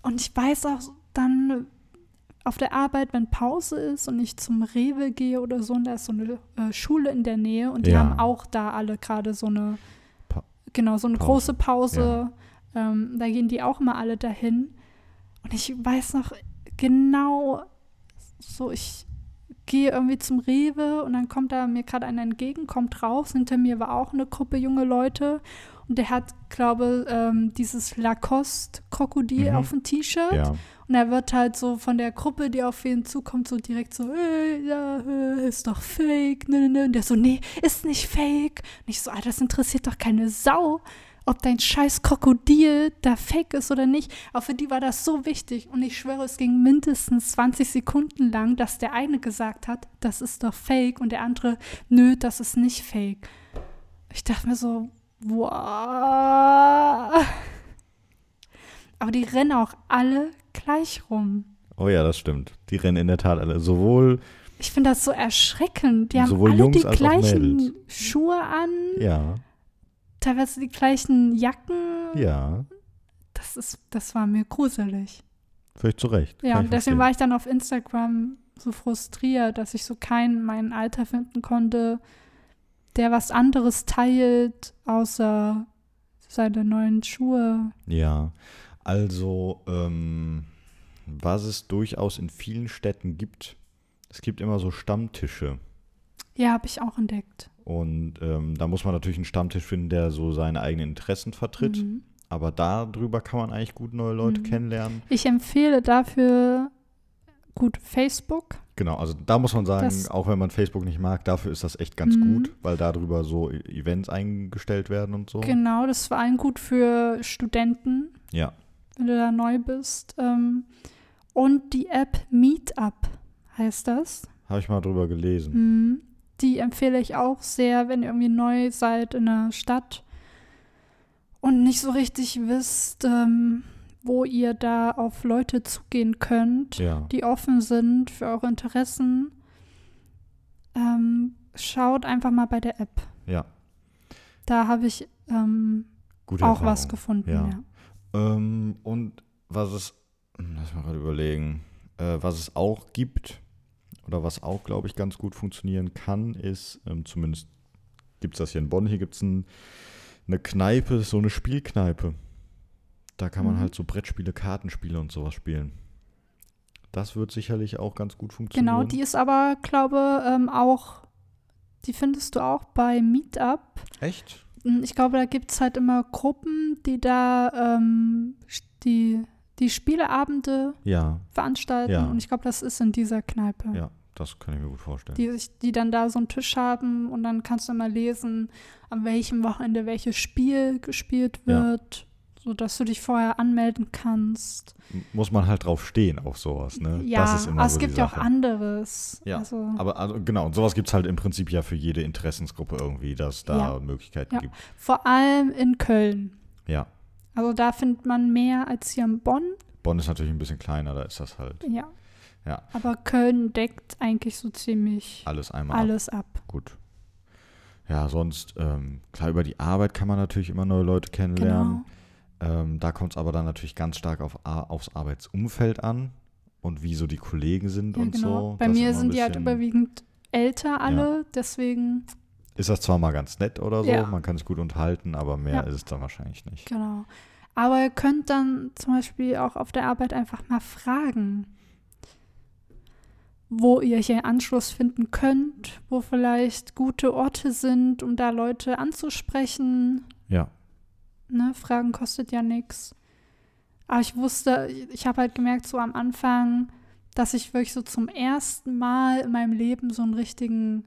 Und ich weiß auch dann auf der Arbeit, wenn Pause ist und ich zum Rewe gehe oder so, und da ist so eine äh, Schule in der Nähe und die Ja. haben auch da alle gerade so eine, Pa- genau, so eine Pause, große Pause. Ähm, da gehen die auch immer alle dahin. Und ich weiß noch genau, so ich gehe irgendwie zum Rewe und dann kommt da mir gerade einer entgegen, kommt raus. Hinter mir war auch eine Gruppe junge Leute und der hat, glaube ähm, dieses Lacoste-Krokodil Mhm. auf dem T-Shirt. Ja. Und er wird halt so von der Gruppe, die auf ihn zukommt, so direkt so, ey, ja, äh, ist doch fake, ne, ne, ne. Und der so, nee, ist nicht fake. Und ich so, ah, das interessiert doch keine Sau, ob dein scheiß Krokodil da fake ist oder nicht. Aber für die war das so wichtig. Und ich schwöre, es ging mindestens 20 Sekunden lang, dass der eine gesagt hat, das ist doch fake. Und der andere, nö, das ist nicht fake. Ich dachte mir so, wow. Aber die rennen auch alle gleich rum. Oh ja, das stimmt. Die rennen in der Tat alle. Sowohl, Ich finde das so erschreckend. Die haben alle Jungs die auch gleichen. Schuhe an, ja, teilweise die gleichen Jacken. ja, Das ist, das war mir gruselig. völlig zu Recht. Ja, und deswegen verstehen. war ich dann auf Instagram so frustriert, dass ich so keinen mein Alter finden konnte, der was anderes teilt, außer seine neuen Schuhe. Ja, also, ähm, was es durchaus in vielen Städten gibt, es gibt immer so Stammtische. Ja, habe ich auch entdeckt. Und ähm, da muss man natürlich einen Stammtisch finden, der so seine eigenen Interessen vertritt. Mhm. Aber darüber kann man eigentlich gut neue Leute Mhm. kennenlernen. Ich empfehle dafür gut Facebook. Genau, also da muss man sagen, Das- auch wenn man Facebook nicht mag, dafür ist das echt ganz Mhm. gut, weil darüber so E- Events eingestellt werden und so. Genau, das ist vor allem gut für Studenten, Ja, wenn du da neu bist. Ähm, und die App Meetup heißt das. habe ich mal drüber gelesen. Mhm. Die empfehle ich auch sehr, wenn ihr irgendwie neu seid in der Stadt und nicht so richtig wisst, ähm, wo ihr da auf Leute zugehen könnt, Ja, die offen sind für eure Interessen. Ähm, schaut einfach mal bei der App. ja, Da habe ich ähm, auch Erfahrung. was gefunden. Ja. Ja. Ähm, und was es, hm, lass mal gerade überlegen, äh, was es auch gibt oder was auch, glaube ich, ganz gut funktionieren kann, ist, ähm, zumindest gibt es das hier in Bonn. Hier gibt es ein, eine Kneipe, so eine Spielkneipe. Da kann man Mhm. halt so Brettspiele, Kartenspiele und sowas spielen. Das wird sicherlich auch ganz gut funktionieren. Genau, die ist aber, glaube ähm, auch, die findest du auch bei Meetup. Echt? Mm, Ich glaube, da gibt es halt immer Gruppen, die da ähm, die, die Spieleabende Ja, veranstalten. Ja. Und ich glaube, das ist in dieser Kneipe. ja, das kann ich mir gut vorstellen. Die, sich- die dann da so einen Tisch haben und dann kannst du immer lesen, an welchem Wochenende welches Spiel gespielt Ja. wird, sodass du dich vorher anmelden kannst. Muss man halt drauf stehen auf sowas, ne? Ja, das ist immer aber so es gibt ja auch anderes. Ja, Also, Aber also, genau, und sowas gibt es halt im Prinzip ja für jede Interessensgruppe irgendwie, dass da Ja. Möglichkeiten Ja. gibt. vor allem in Köln. Ja. Also da findet man mehr als hier in Bonn. Bonn ist natürlich ein bisschen kleiner, da ist das halt Ja. Ja. Aber Köln deckt eigentlich so ziemlich alles einmal ab. alles ab. Gut. Ja, sonst, ähm, klar, über die Arbeit kann man natürlich immer neue Leute kennenlernen. Genau. Ähm, da kommt es aber dann natürlich ganz stark auf, aufs Arbeitsumfeld an und wie so die Kollegen sind Ja, und genau. so. Bei Das mir sind die halt überwiegend älter alle, deswegen, Ist das zwar mal ganz nett oder so, Ja. man kann sich gut unterhalten, aber mehr Ja. ist es dann wahrscheinlich nicht. genau. Aber ihr könnt dann zum Beispiel auch auf der Arbeit einfach mal fragen, wo ihr hier Anschluss finden könnt, wo vielleicht gute Orte sind, um da Leute anzusprechen. Ja, Ne, Fragen kostet ja nichts. Aber ich wusste, ich habe halt gemerkt, so am Anfang, dass ich wirklich so zum ersten Mal in meinem Leben so einen richtigen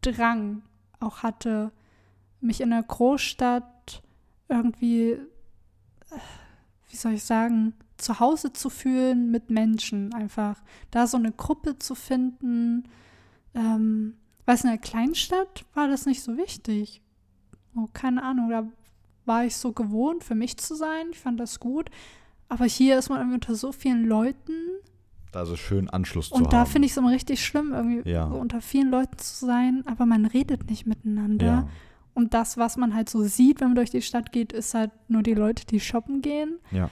Drang auch hatte, mich in einer Großstadt irgendwie, äh, wie soll ich sagen, zu Hause zu fühlen mit Menschen einfach. Da so eine Gruppe zu finden. Ähm, weiß in einer Kleinstadt war das nicht so wichtig. Oh, keine Ahnung, da war ich so gewohnt, für mich zu sein. Ich fand das gut. Aber hier ist man irgendwie unter so vielen Leuten. da ist es schön, Anschluss zu haben. Und da finde ich es immer richtig schlimm, irgendwie Ja. so unter vielen Leuten zu sein, aber man redet nicht miteinander. Ja, Und das, was man halt so sieht, wenn man durch die Stadt geht, ist halt nur die Leute, die shoppen gehen. ja,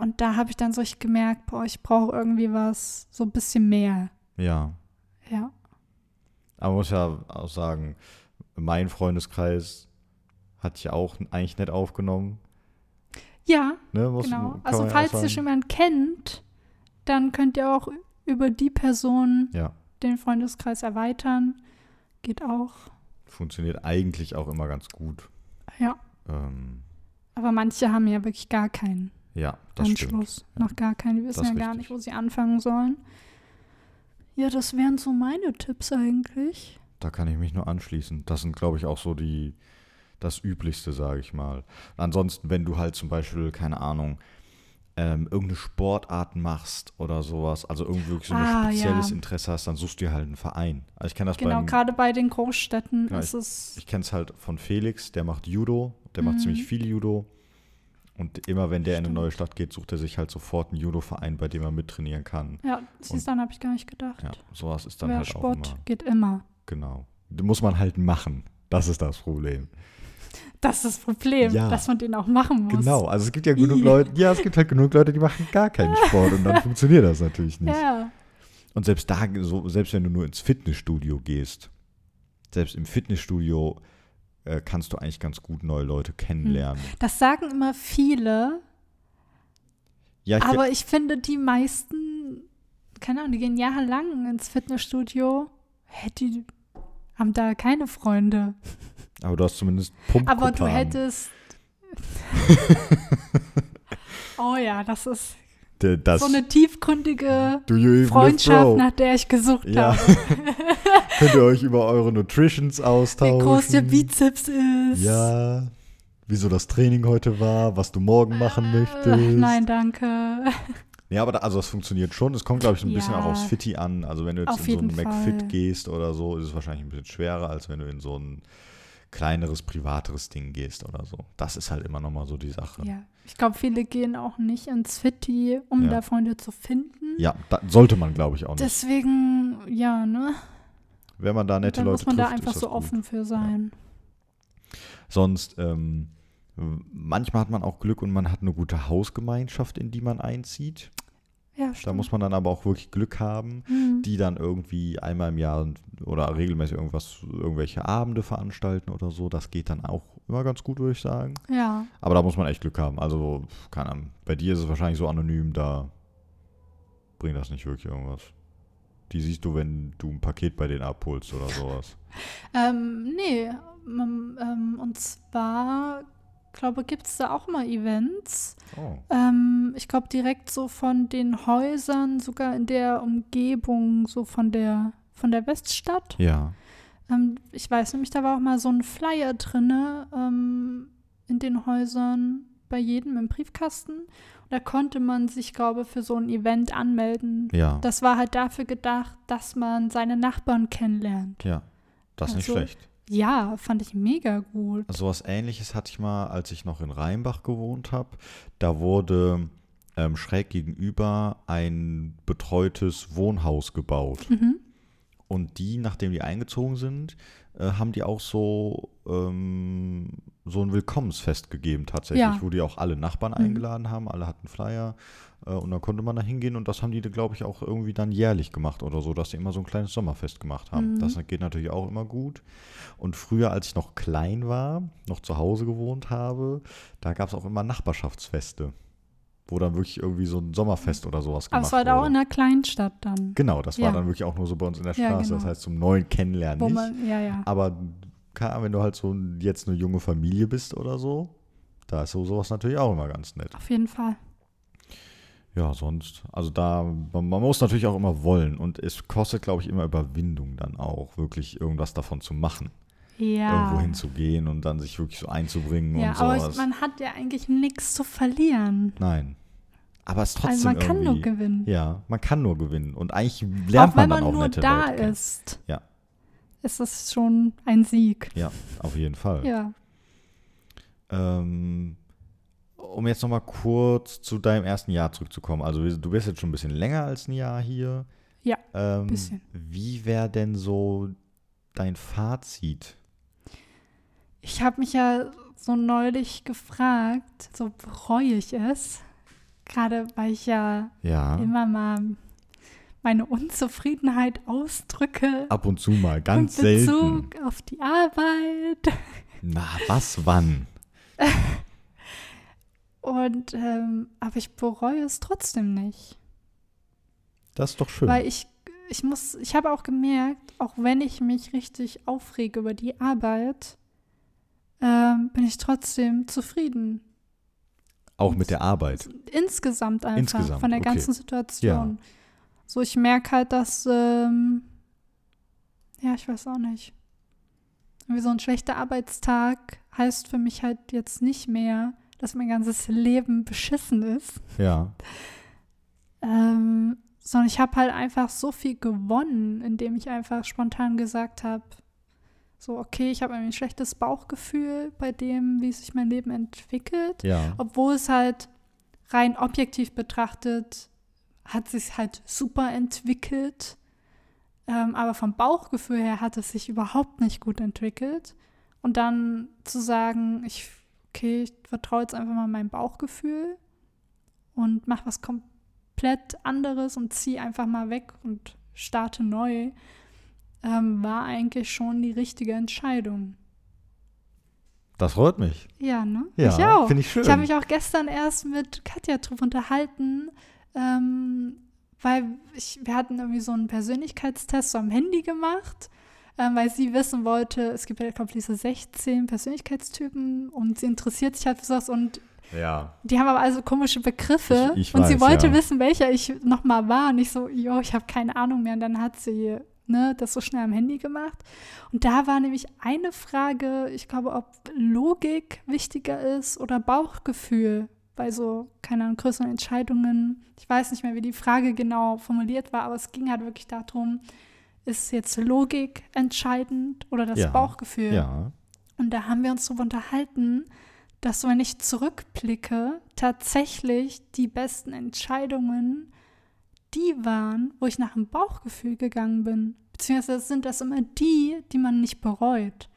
Und da habe ich dann so richtig gemerkt, boah, ich brauche irgendwie was, so ein bisschen mehr. ja. Ja. Aber man muss ja auch sagen, mein Freundeskreis hat ja auch eigentlich nett aufgenommen. Ja, Ne, muss, genau. Also falls ihr schon jemanden kennt, dann könnt ihr auch über die Person Ja, den Freundeskreis erweitern. Geht auch. funktioniert eigentlich auch immer ganz gut. Ja. Ähm, Aber manche haben ja wirklich gar keinen ja, das stimmt. Anschluss. Noch gar keinen. Die wissen Das ja gar richtig. nicht, wo sie anfangen sollen. Ja, das wären so meine Tipps eigentlich. Da kann ich mich nur anschließen. Das sind, glaube ich, auch so die, das Üblichste, sage ich mal. Ansonsten, wenn du halt zum Beispiel, keine Ahnung, ähm, irgendeine Sportart machst oder sowas, also irgendwie so ein Ah, spezielles ja. Interesse hast, dann suchst du dir halt einen Verein. Also ich kenne das Genau, beim, gerade bei den Großstädten Ja, ist es. ich kenne es halt von Felix, der macht Judo, der macht Mhm. ziemlich viel Judo. Und immer wenn der in eine Stimmt. neue Stadt geht, sucht er sich halt sofort einen Judo-Verein, bei dem er mittrainieren kann. Ja, siehst du, dann habe ich gar nicht gedacht. Ja, sowas ist dann ja, halt Sport auch immer. geht immer. Genau. Muss man halt machen. Das ist das Problem. Das ist das Problem, Ja. dass man den auch machen muss. Genau, also es gibt ja genug Ih. Leute, ja, es gibt halt genug Leute, die machen gar keinen Sport und dann funktioniert das natürlich nicht. Ja, Und selbst da, so, selbst wenn du nur ins Fitnessstudio gehst, selbst im Fitnessstudio äh, kannst du eigentlich ganz gut neue Leute kennenlernen. das sagen immer viele, Ja, ich, aber ich finde, die meisten, keine Ahnung, die gehen jahrelang ins Fitnessstudio, hä, die haben da keine Freunde. aber du hast zumindest Pump Aber du hättest. oh ja, das ist das, so eine tiefgründige Freundschaft, nach der ich gesucht Ja. habe. Könnt ihr euch über eure Nutritions Wie austauschen? groß der Bizeps ist. Ja. Wieso das Training heute war, was du morgen machen Äh, möchtest. Nein, danke. Ja, aber da, also es funktioniert schon. Es kommt, glaube ich, ein bisschen Ja. auch aufs Fitti an. Also wenn du jetzt Auf in so einen McFit gehst oder so, ist es wahrscheinlich ein bisschen schwerer, als wenn du in so ein kleineres, privateres Ding gehst oder so. Das ist halt immer nochmal so die Sache. Ja, ich glaube, viele gehen auch nicht ins Fitti, um Ja. da Freunde zu finden. Ja, sollte man, glaube ich, auch nicht. Deswegen, ja, ne? Wenn man da nette Leute muss man da trifft, einfach so gut. offen für sein. Sonst, ähm, manchmal hat man auch Glück und man hat eine gute Hausgemeinschaft, in die man einzieht. Ja, Da muss man dann aber auch wirklich Glück haben. Mhm. die dann irgendwie einmal im Jahr oder regelmäßig irgendwas, irgendwelche Abende veranstalten oder so. Das geht dann auch immer ganz gut, würde ich sagen. Ja. Aber da muss man echt Glück haben. Also, keine Ahnung. Bei dir ist es wahrscheinlich so anonym, da bringt das nicht wirklich irgendwas. Die siehst du, wenn du ein Paket bei denen abholst oder sowas. Ähm, nee, ähm, und zwar, glaube gibt es da auch mal Events. Oh. Ähm, ich glaube direkt so von den Häusern, sogar in der Umgebung, so von der, von der Weststadt. Ja. Ähm, ich weiß nämlich, da war auch mal so ein Flyer drinne ähm, in den Häusern bei jedem im Briefkasten. Und da konnte man sich, glaube ich, für so ein Event anmelden. Ja. Das war halt dafür gedacht, dass man seine Nachbarn kennenlernt. ja. Das ist nicht Also- schlecht. Ja, fand ich mega gut. So was ähnliches hatte ich mal, als ich noch in Rheinbach gewohnt habe. Da wurde ähm, schräg gegenüber ein betreutes Wohnhaus gebaut. Mhm. Und die, nachdem die eingezogen sind, äh, haben die auch so, ähm, so ein Willkommensfest gegeben tatsächlich, Ja. wo die auch alle Nachbarn Mhm. eingeladen haben, alle hatten Flyer und dann konnte man da hingehen und das haben die, glaube ich, auch irgendwie dann jährlich gemacht oder so, dass sie immer so ein kleines Sommerfest gemacht haben. Mhm. Das geht natürlich auch immer gut. Und früher, als ich noch klein war, noch zu Hause gewohnt habe, da gab es auch immer Nachbarschaftsfeste, wo dann wirklich irgendwie so ein Sommerfest oder sowas Aber gemacht es war halt auch wurde. in einer Kleinstadt dann. Genau, das war Ja. dann wirklich auch nur so bei uns in der Ja, Straße. Das genau. heißt, zum neuen Kennenlernen Wo nicht. man, ja, ja. Aber Ahnung, wenn du halt so jetzt eine junge Familie bist oder so, da ist so sowas natürlich auch immer ganz nett. Auf jeden Fall. Ja, sonst, also da, man, man muss natürlich auch immer wollen und es kostet, glaube ich, immer Überwindung dann auch, wirklich irgendwas davon zu machen. Ja. Irgendwo hinzugehen und dann sich wirklich so einzubringen Ja, und aber sowas. ich, man hat ja eigentlich nichts zu verlieren. Nein. Aber es ist trotzdem Also man kann nur gewinnen. Ja, man kann nur gewinnen. Und eigentlich lernt auch man dann man auch nur nette da Leute ist. Ja. Ist das schon ein Sieg. Ja, auf jeden Fall. Ja. Ähm, um jetzt nochmal kurz zu deinem ersten Jahr zurückzukommen. Also du bist jetzt schon ein bisschen länger als ein Jahr hier. Ja, ähm, bisschen. Wie wäre denn so dein Fazit? Ich habe mich ja so neulich gefragt, so bereue ich es. Gerade weil ich ja Ja, immer mal meine Unzufriedenheit ausdrücke. ab und zu mal, ganz in selten. Bezug auf die Arbeit. Na, was, wann? Und ähm, aber ich bereue es trotzdem nicht. Das ist doch schön. Weil ich, ich muss, ich habe auch gemerkt, auch wenn ich mich richtig aufrege über die Arbeit, ähm, bin ich trotzdem zufrieden. auch mit der Arbeit. Insgesamt einfach Insgesamt, von der okay. ganzen Situation. So, ich merke halt, dass, ähm, ja, ich weiß auch nicht. Wie so ein schlechter Arbeitstag heißt für mich halt jetzt nicht mehr, dass mein ganzes Leben beschissen ist. Ja, Ähm, sondern ich habe halt einfach so viel gewonnen, indem ich einfach spontan gesagt habe, so, okay, ich habe ein schlechtes Bauchgefühl bei dem, wie sich mein Leben entwickelt. ja. Obwohl es halt rein objektiv betrachtet, hat sich halt super entwickelt. Ähm, aber vom Bauchgefühl her hat es sich überhaupt nicht gut entwickelt. Und dann zu sagen, ich, okay, ich vertraue jetzt einfach mal meinem Bauchgefühl und mache was komplett anderes und ziehe einfach mal weg und starte neu, ähm, war eigentlich schon die richtige Entscheidung. Das freut mich. Ja, ne? Ja, ich auch. finde ich schön. Ich habe mich auch gestern erst mit Katja drüber unterhalten, ähm, weil ich, wir hatten irgendwie so einen Persönlichkeitstest so am Handy gemacht, ähm, weil sie wissen wollte, es gibt ja, glaube ich, diese 16 Persönlichkeitstypen und sie interessiert sich halt für sowas und Ja. die haben aber also komische Begriffe Ich- ich und sie weiß, wollte ja. wissen, welcher ich nochmal war und ich so, jo, ich habe keine Ahnung mehr und dann hat sie ne, das so schnell am Handy gemacht und da war nämlich eine Frage, ich glaube, ob Logik wichtiger ist oder Bauchgefühl bei so, keine Ahnung, größeren Entscheidungen. Ich weiß nicht mehr, wie die Frage genau formuliert war, aber es ging halt wirklich darum, ist jetzt Logik entscheidend oder das Ja. Bauchgefühl? Ja. Und da haben wir uns darüber unterhalten, dass wenn ich zurückblicke, tatsächlich die besten Entscheidungen die waren, wo ich nach dem Bauchgefühl gegangen bin. Beziehungsweise sind das immer die, die man nicht bereut.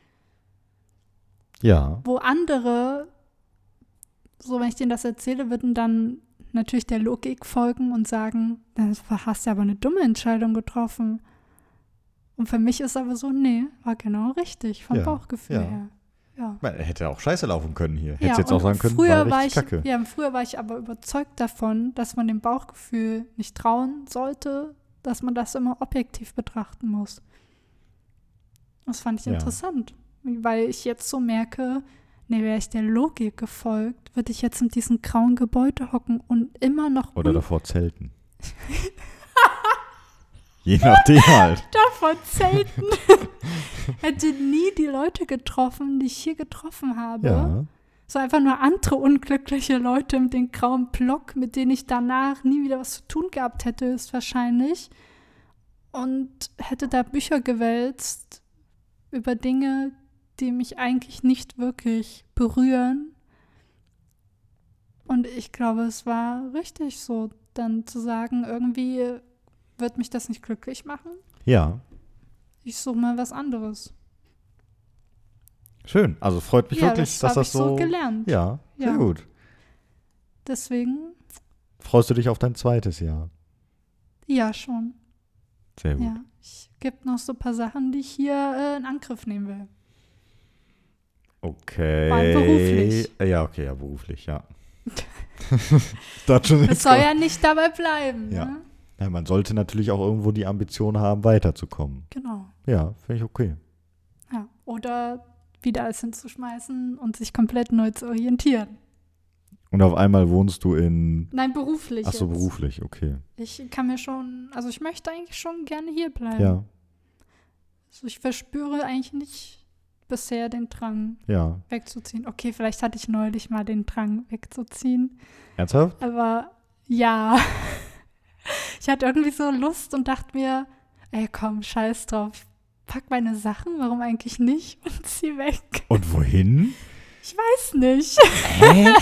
Ja. Wo andere, so wenn ich denen das erzähle, würden dann natürlich der Logik folgen und sagen, dann hast du aber eine dumme Entscheidung getroffen. Und für mich ist aber so, nee, war genau richtig, vom Ja, Bauchgefühl ja. her. Ja. Man hätte auch scheiße laufen können hier. Hätte ja, jetzt auch sagen können, früher war war ich, kacke. Ja, früher war ich aber überzeugt davon, dass man dem Bauchgefühl nicht trauen sollte, dass man das immer objektiv betrachten muss. Das fand ich Ja. interessant, weil ich jetzt so merke, nee, wäre ich der Logik gefolgt, würde ich jetzt in diesem grauen Gebäude hocken und immer noch Oder davor zelten. Je nachdem halt. davon zelten. Hätte nie die Leute getroffen, die ich hier getroffen habe. Ja. So einfach nur andere unglückliche Leute mit dem grauen Block, mit denen ich danach nie wieder was zu tun gehabt hätte, ist wahrscheinlich. Und hätte da Bücher gewälzt über Dinge, die mich eigentlich nicht wirklich berühren. Und ich glaube, es war richtig so, dann zu sagen, irgendwie wird mich das nicht glücklich machen. Ja. Ich suche mal was anderes. Schön. Also freut mich ja, wirklich, das dass das ich so so. gelernt. ja, sehr Ja. gut. Deswegen, Freust du dich auf dein zweites Jahr? ja, schon. Sehr gut. Ja, ich gibt noch so ein paar Sachen, die ich hier äh, in Angriff nehmen will. Okay. Beruflich. Äh, Ja, okay, ja, beruflich, ja. das jetzt soll ja nicht dabei bleiben. Ja. Ne? Ja, man sollte natürlich auch irgendwo die Ambition haben, weiterzukommen. Genau. Ja, finde ich okay. Ja. Oder wieder alles hinzuschmeißen und sich komplett neu zu orientieren. Und auf einmal wohnst du in. Nein, beruflich. Ach so, jetzt. beruflich, okay. Ich kann mir schon, also ich möchte eigentlich schon gerne hier bleiben. Ja, Also ich verspüre eigentlich nicht bisher den Drang ja. wegzuziehen. Okay, vielleicht hatte ich neulich mal den Drang wegzuziehen. Ernsthaft? Aber ja, ich hatte irgendwie so Lust und dachte mir, ey komm, scheiß drauf. Ich pack meine Sachen, warum eigentlich nicht? Und zieh weg. Und wohin? Ich weiß nicht. Hä?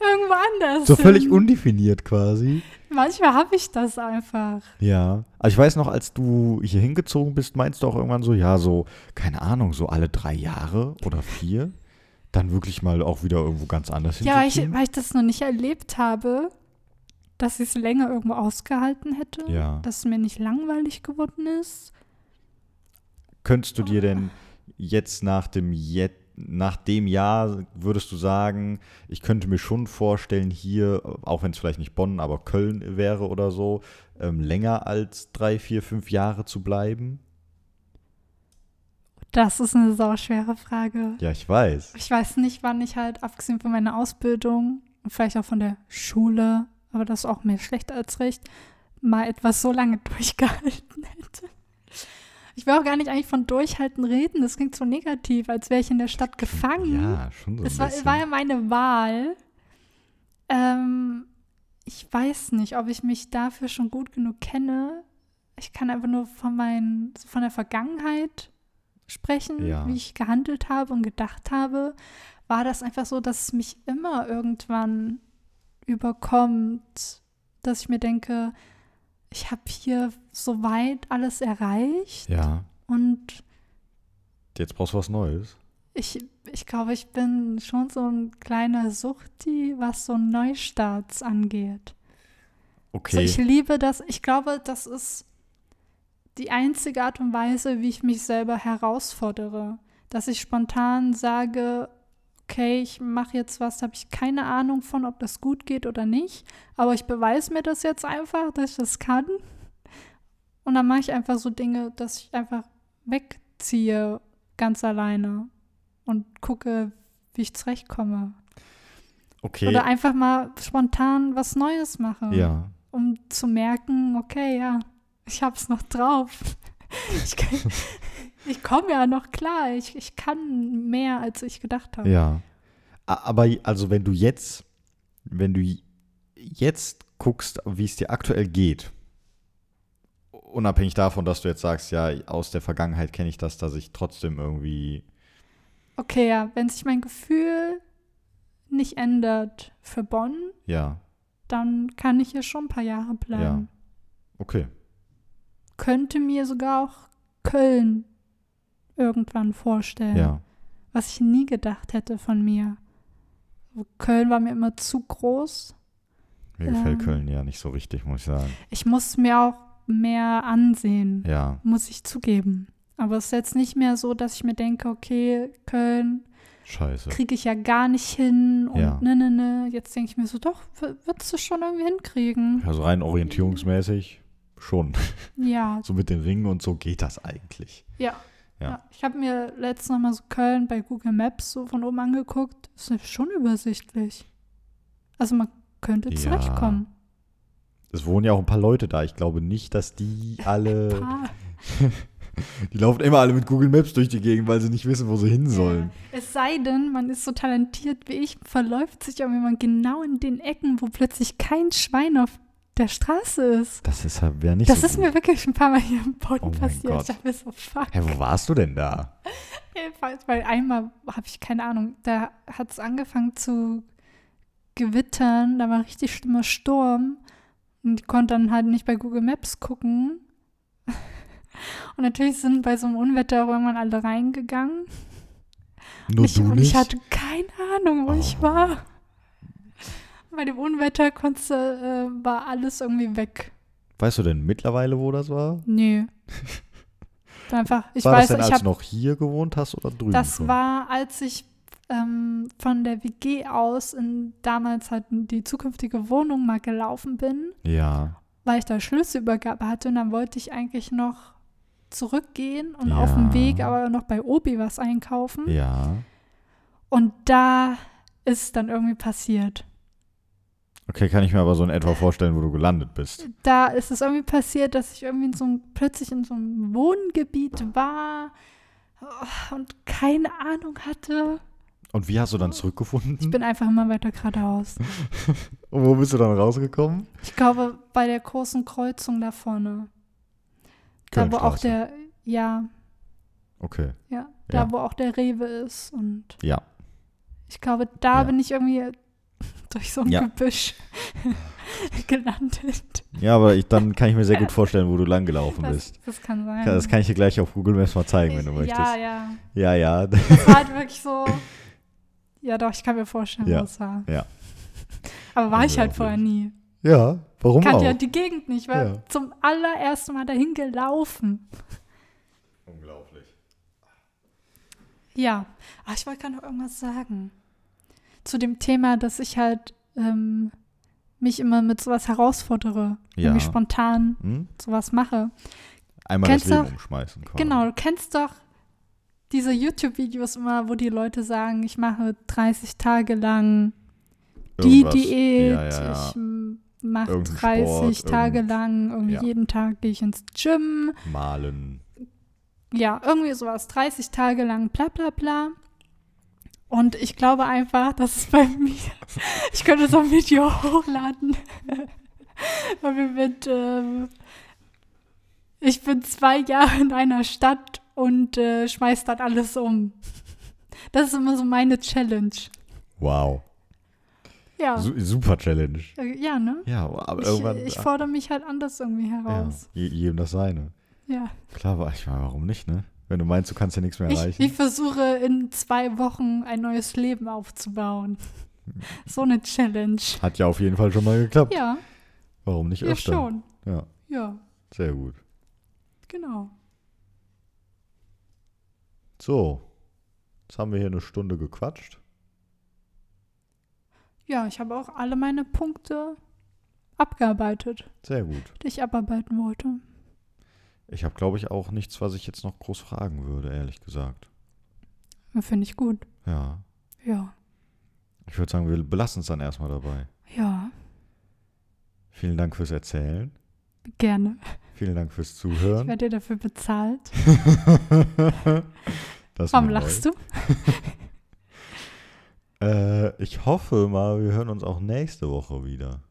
Irgendwo anders. so völlig hin. undefiniert quasi. Manchmal habe ich das einfach. Ja. Also ich weiß noch, als du hier hingezogen bist, meinst du auch irgendwann so, ja, so, keine Ahnung, so alle drei Jahre oder vier, dann wirklich mal auch wieder irgendwo ganz anders Ja, weil ich, weil ich das noch nicht erlebt habe, dass ich es länger irgendwo ausgehalten hätte. Ja. Dass es mir nicht langweilig geworden ist. Könntest du dir denn jetzt nach dem Jet nach dem Jahr würdest du sagen, ich könnte mir schon vorstellen, hier, auch wenn es vielleicht nicht Bonn, aber Köln wäre oder so, ähm, länger als drei, vier, fünf Jahre zu bleiben? Das ist eine sauschwere Frage. Ja, ich weiß. Ich weiß nicht, wann ich halt, abgesehen von meiner Ausbildung und vielleicht auch von der Schule, aber das ist auch mehr schlecht als recht, mal etwas so lange durchgehalten hätte. Ich will auch gar nicht eigentlich von Durchhalten reden, das klingt so negativ, als wäre ich in der Stadt gefangen. Ja, schon so Es war, war ja meine Wahl. Ähm, ich weiß nicht, ob ich mich dafür schon gut genug kenne. Ich kann einfach nur von, meinen, so von der Vergangenheit sprechen, Ja. wie ich gehandelt habe und gedacht habe. War das einfach so, dass es mich immer irgendwann überkommt, dass ich mir denke, ich habe hier soweit alles erreicht ja, und jetzt brauchst du was Neues. ich, ich glaube, ich bin schon so ein kleiner Suchti, was so Neustarts angeht. Okay. Also ich liebe das. Ich glaube, das ist die einzige Art und Weise, wie ich mich selber herausfordere. Dass ich spontan sage, okay, ich mache jetzt was, da habe ich keine Ahnung von, ob das gut geht oder nicht. Aber ich beweise mir das jetzt einfach, dass ich das kann. Und dann mache ich einfach so Dinge, dass ich einfach wegziehe, ganz alleine. Und gucke, wie ich zurechtkomme. okay. Oder einfach mal spontan was Neues mache ja. um zu merken, okay, ja, ich hab's noch drauf. Ich, kann- ich komme ja noch klar. Ich, ich kann mehr, als ich gedacht habe. Ja. Aber also wenn du jetzt, wenn du jetzt guckst, wie es dir aktuell geht, unabhängig davon, dass du jetzt sagst, ja, aus der Vergangenheit kenne ich das, dass ich trotzdem irgendwie, Okay, ja, wenn sich mein Gefühl nicht ändert für Bonn, ja, dann kann ich hier schon ein paar Jahre bleiben. okay. Könnte mir sogar auch Köln irgendwann vorstellen. Ja. was ich nie gedacht hätte von mir. Köln war mir immer zu groß Mir gefällt Ähm. Köln ja nicht so richtig, muss ich sagen. Ich muss mir auch mehr ansehen, Ja, muss ich zugeben. Aber es ist jetzt nicht mehr so, dass ich mir denke, okay, Köln kriege ich ja gar nicht hin und Ja. ne, ne, ne. Jetzt denke ich mir so, doch, würdest du schon irgendwie hinkriegen. Also rein orientierungsmäßig schon. Ja, So mit den Ringen und so geht das eigentlich. ja. Ja. ja. Ich habe mir letztens noch mal so Köln bei Google Maps so von oben angeguckt. Ist ja schon übersichtlich. Also man könnte Ja. zurechtkommen. Es wohnen ja auch ein paar Leute da. Ich glaube nicht, dass die alle. Die laufen immer alle mit Google Maps durch die Gegend, weil sie nicht wissen, wo sie hin sollen. ja. Es sei denn, man ist so talentiert wie ich, verläuft sich irgendwie mal genau in den Ecken, wo plötzlich kein Schwein auf der Straße ist. Das ist halt wäre nicht Das so ist gut. mir wirklich ein paar Mal hier im Boden Oh passiert. Gott. Ich dachte mir so, fuck. Hä, wo warst du denn da? Jedenfalls, weil einmal habe ich keine Ahnung, da hat es angefangen zu gewittern, da war richtig schlimmer Sturm und ich konnte dann halt nicht bei Google Maps gucken. Und natürlich sind bei so einem Unwetter auch irgendwann alle reingegangen. Nur ich, du und nicht? ich hatte keine Ahnung, wo ich Oh. war. Bei dem Unwetter konntest, äh, war alles irgendwie weg. weißt du denn mittlerweile, wo das war? Nee. Einfach, ich war weiß, das denn, als habe du noch hier gewohnt hast oder drüben Das schon? war, als ich ähm, von der WG aus in damals halt die zukünftige Wohnung mal gelaufen bin, Ja, weil ich da Schlüsselübergabe hatte und dann wollte ich eigentlich noch zurückgehen und Ja. auf dem Weg aber noch bei Obi was einkaufen. ja. Und da ist dann irgendwie passiert. Okay, kann ich mir aber so in etwa vorstellen, wo du gelandet bist. Da ist es irgendwie passiert, dass ich irgendwie in so einem, plötzlich in so einem Wohngebiet war oh, und keine Ahnung hatte. Und wie hast du dann zurückgefunden? Ich bin einfach immer weiter geradeaus. Und wo bist du dann rausgekommen? Ich glaube, bei der großen Kreuzung da vorne. Da, wo auch der, ja, Okay, ja, da, Ja. wo auch der Rewe ist. Und ja. ich glaube, da Ja. bin ich irgendwie durch so ein Ja. Gebüsch gelandet. Ja, aber ich, dann kann ich mir sehr gut vorstellen, wo du lang gelaufen Das, bist. das kann sein. Ja, Das kann ich dir gleich auf Google Maps mal zeigen, wenn du Ich- möchtest. Ja, ja. Ja, ja. Das war halt wirklich so. Ja, doch, ich kann mir vorstellen, Ja, wo es war. ja. Aber war ich halt vorher nie. Ja, warum Kannte auch? ja die Gegend nicht, war Ja. zum allerersten Mal dahin gelaufen. Unglaublich. Ja, Ach, ich wollte gerade noch irgendwas sagen. Zu dem Thema, dass ich halt ähm, mich immer mit sowas herausfordere. Ja. Irgendwie spontan Hm? sowas mache. Einmal Kennst das Leben du- umschmeißen. Quasi. Genau, du kennst doch diese YouTube-Videos immer, wo die Leute sagen, ich mache 30 Tage lang die Irgendwas. Diät, Ja, ja, ja. ich mache Irgendein 30 Sport, Tage irgend- lang, irgendwie jeden Tag gehe ich ins Gym. Malen. Ja, irgendwie sowas, 30 Tage lang, bla bla bla. Und ich glaube einfach, dass es bei mir, ich könnte so ein Video hochladen, weil wir mit, ähm, ich bin zwei Jahre in einer Stadt und äh, schmeiß dann alles um. Das ist immer so meine Challenge. Wow. Ja, Su super Challenge. äh, ja, ne? Ja, aber Ich, irgendwann. ich fordere mich halt anders irgendwie ja, heraus. je- jedem das seine. Ja. Klar, aber ich meine, warum nicht, ne? Wenn du meinst, du kannst ja nichts mehr Ich, erreichen. ich versuche in zwei Wochen ein neues Leben aufzubauen. So eine Challenge. Hat ja auf jeden Fall schon mal geklappt. Ja, Warum nicht ja öfter? schon. Ja, Ja, sehr gut. genau. So, jetzt haben wir hier eine Stunde gequatscht. Ja, ich habe auch alle meine Punkte abgearbeitet, Sehr gut. die ich abarbeiten wollte. Ich habe, glaube ich, auch nichts, was ich jetzt noch groß fragen würde, ehrlich gesagt. Finde ich gut. Ja. Ja, Ich würde sagen, wir belassen es dann erstmal dabei. ja, Vielen Dank fürs Erzählen. gerne. Vielen Dank fürs Ich Zuhören. werde dir dafür bezahlt. Das Warum lachst du? Äh, ich hoffe mal, wir hören uns auch nächste Woche wieder.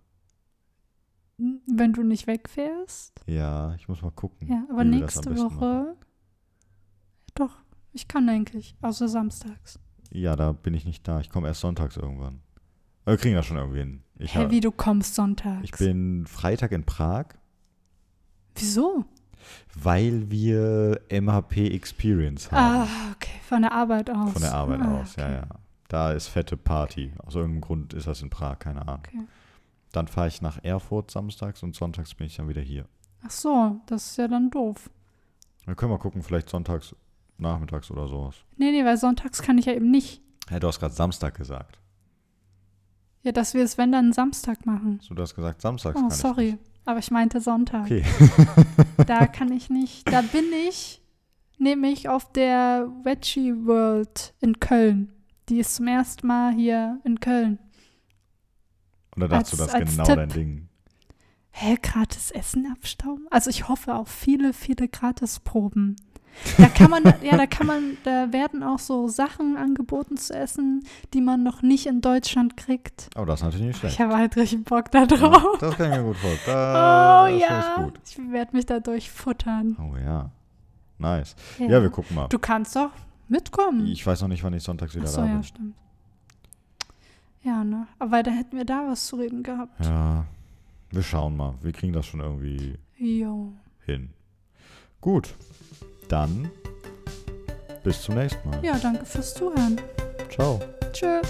Wenn du nicht wegfährst? Ja, ich muss mal gucken. Ja, aber nächste besten machen. Woche. Doch, ich kann eigentlich, außer samstags. Ja, da bin ich nicht da. Ich komme erst sonntags irgendwann. Aber wir kriegen das schon irgendwie hin. Ich, Hä, hab- wie du kommst sonntags? ich bin Freitag in Prag, Wieso? weil wir MHP Experience haben. Ah, okay, von der Arbeit aus. Von der Arbeit ah, aus, ja, okay. ja. Da ist fette Party. Aus irgendeinem Grund ist das in Prag, keine Ahnung. Okay. Dann fahre ich nach Erfurt samstags und sonntags bin ich dann wieder hier. Ach so, das ist ja dann doof. Dann können wir gucken, vielleicht sonntags, nachmittags oder sowas. Nee, nee, weil sonntags kann ich ja eben nicht. Hey, du hast gerade Samstag gesagt. Ja, dass wir es, wenn dann Samstag machen. So, du hast gesagt, samstags Oh, kann ich sorry. nicht. Aber ich meinte Sonntag. Okay. Da kann ich nicht. Da bin ich nämlich auf der Veggie World in Köln. Die ist zum ersten Mal hier in Köln. Und da dachtest du, Als- das ist als genau Tipp. dein Ding. Hä, gratis Essen abstauben? Also ich hoffe auf viele, viele Gratisproben. Da kann man, ja, da kann man, da werden auch so Sachen angeboten zu essen, die man noch nicht in Deutschland kriegt. Aber das ist natürlich nicht Ich schlecht. habe halt richtig Bock da Ja, drauf. das kann ich mir gut vorstellen. Oh Das ja, ich werde mich dadurch futtern. Oh ja. Nice. Ja, wir gucken mal. Du kannst doch mitkommen. Ich weiß noch nicht, wann ich sonntags wieder Achso, da ja, bin. stimmt. Ja, ne? Aber da hätten wir da was zu reden gehabt. Ja, wir schauen mal. Wir kriegen das schon irgendwie Jo. hin. Gut, dann bis zum nächsten Mal. Ja, danke fürs Zuhören. Ciao. Tschö.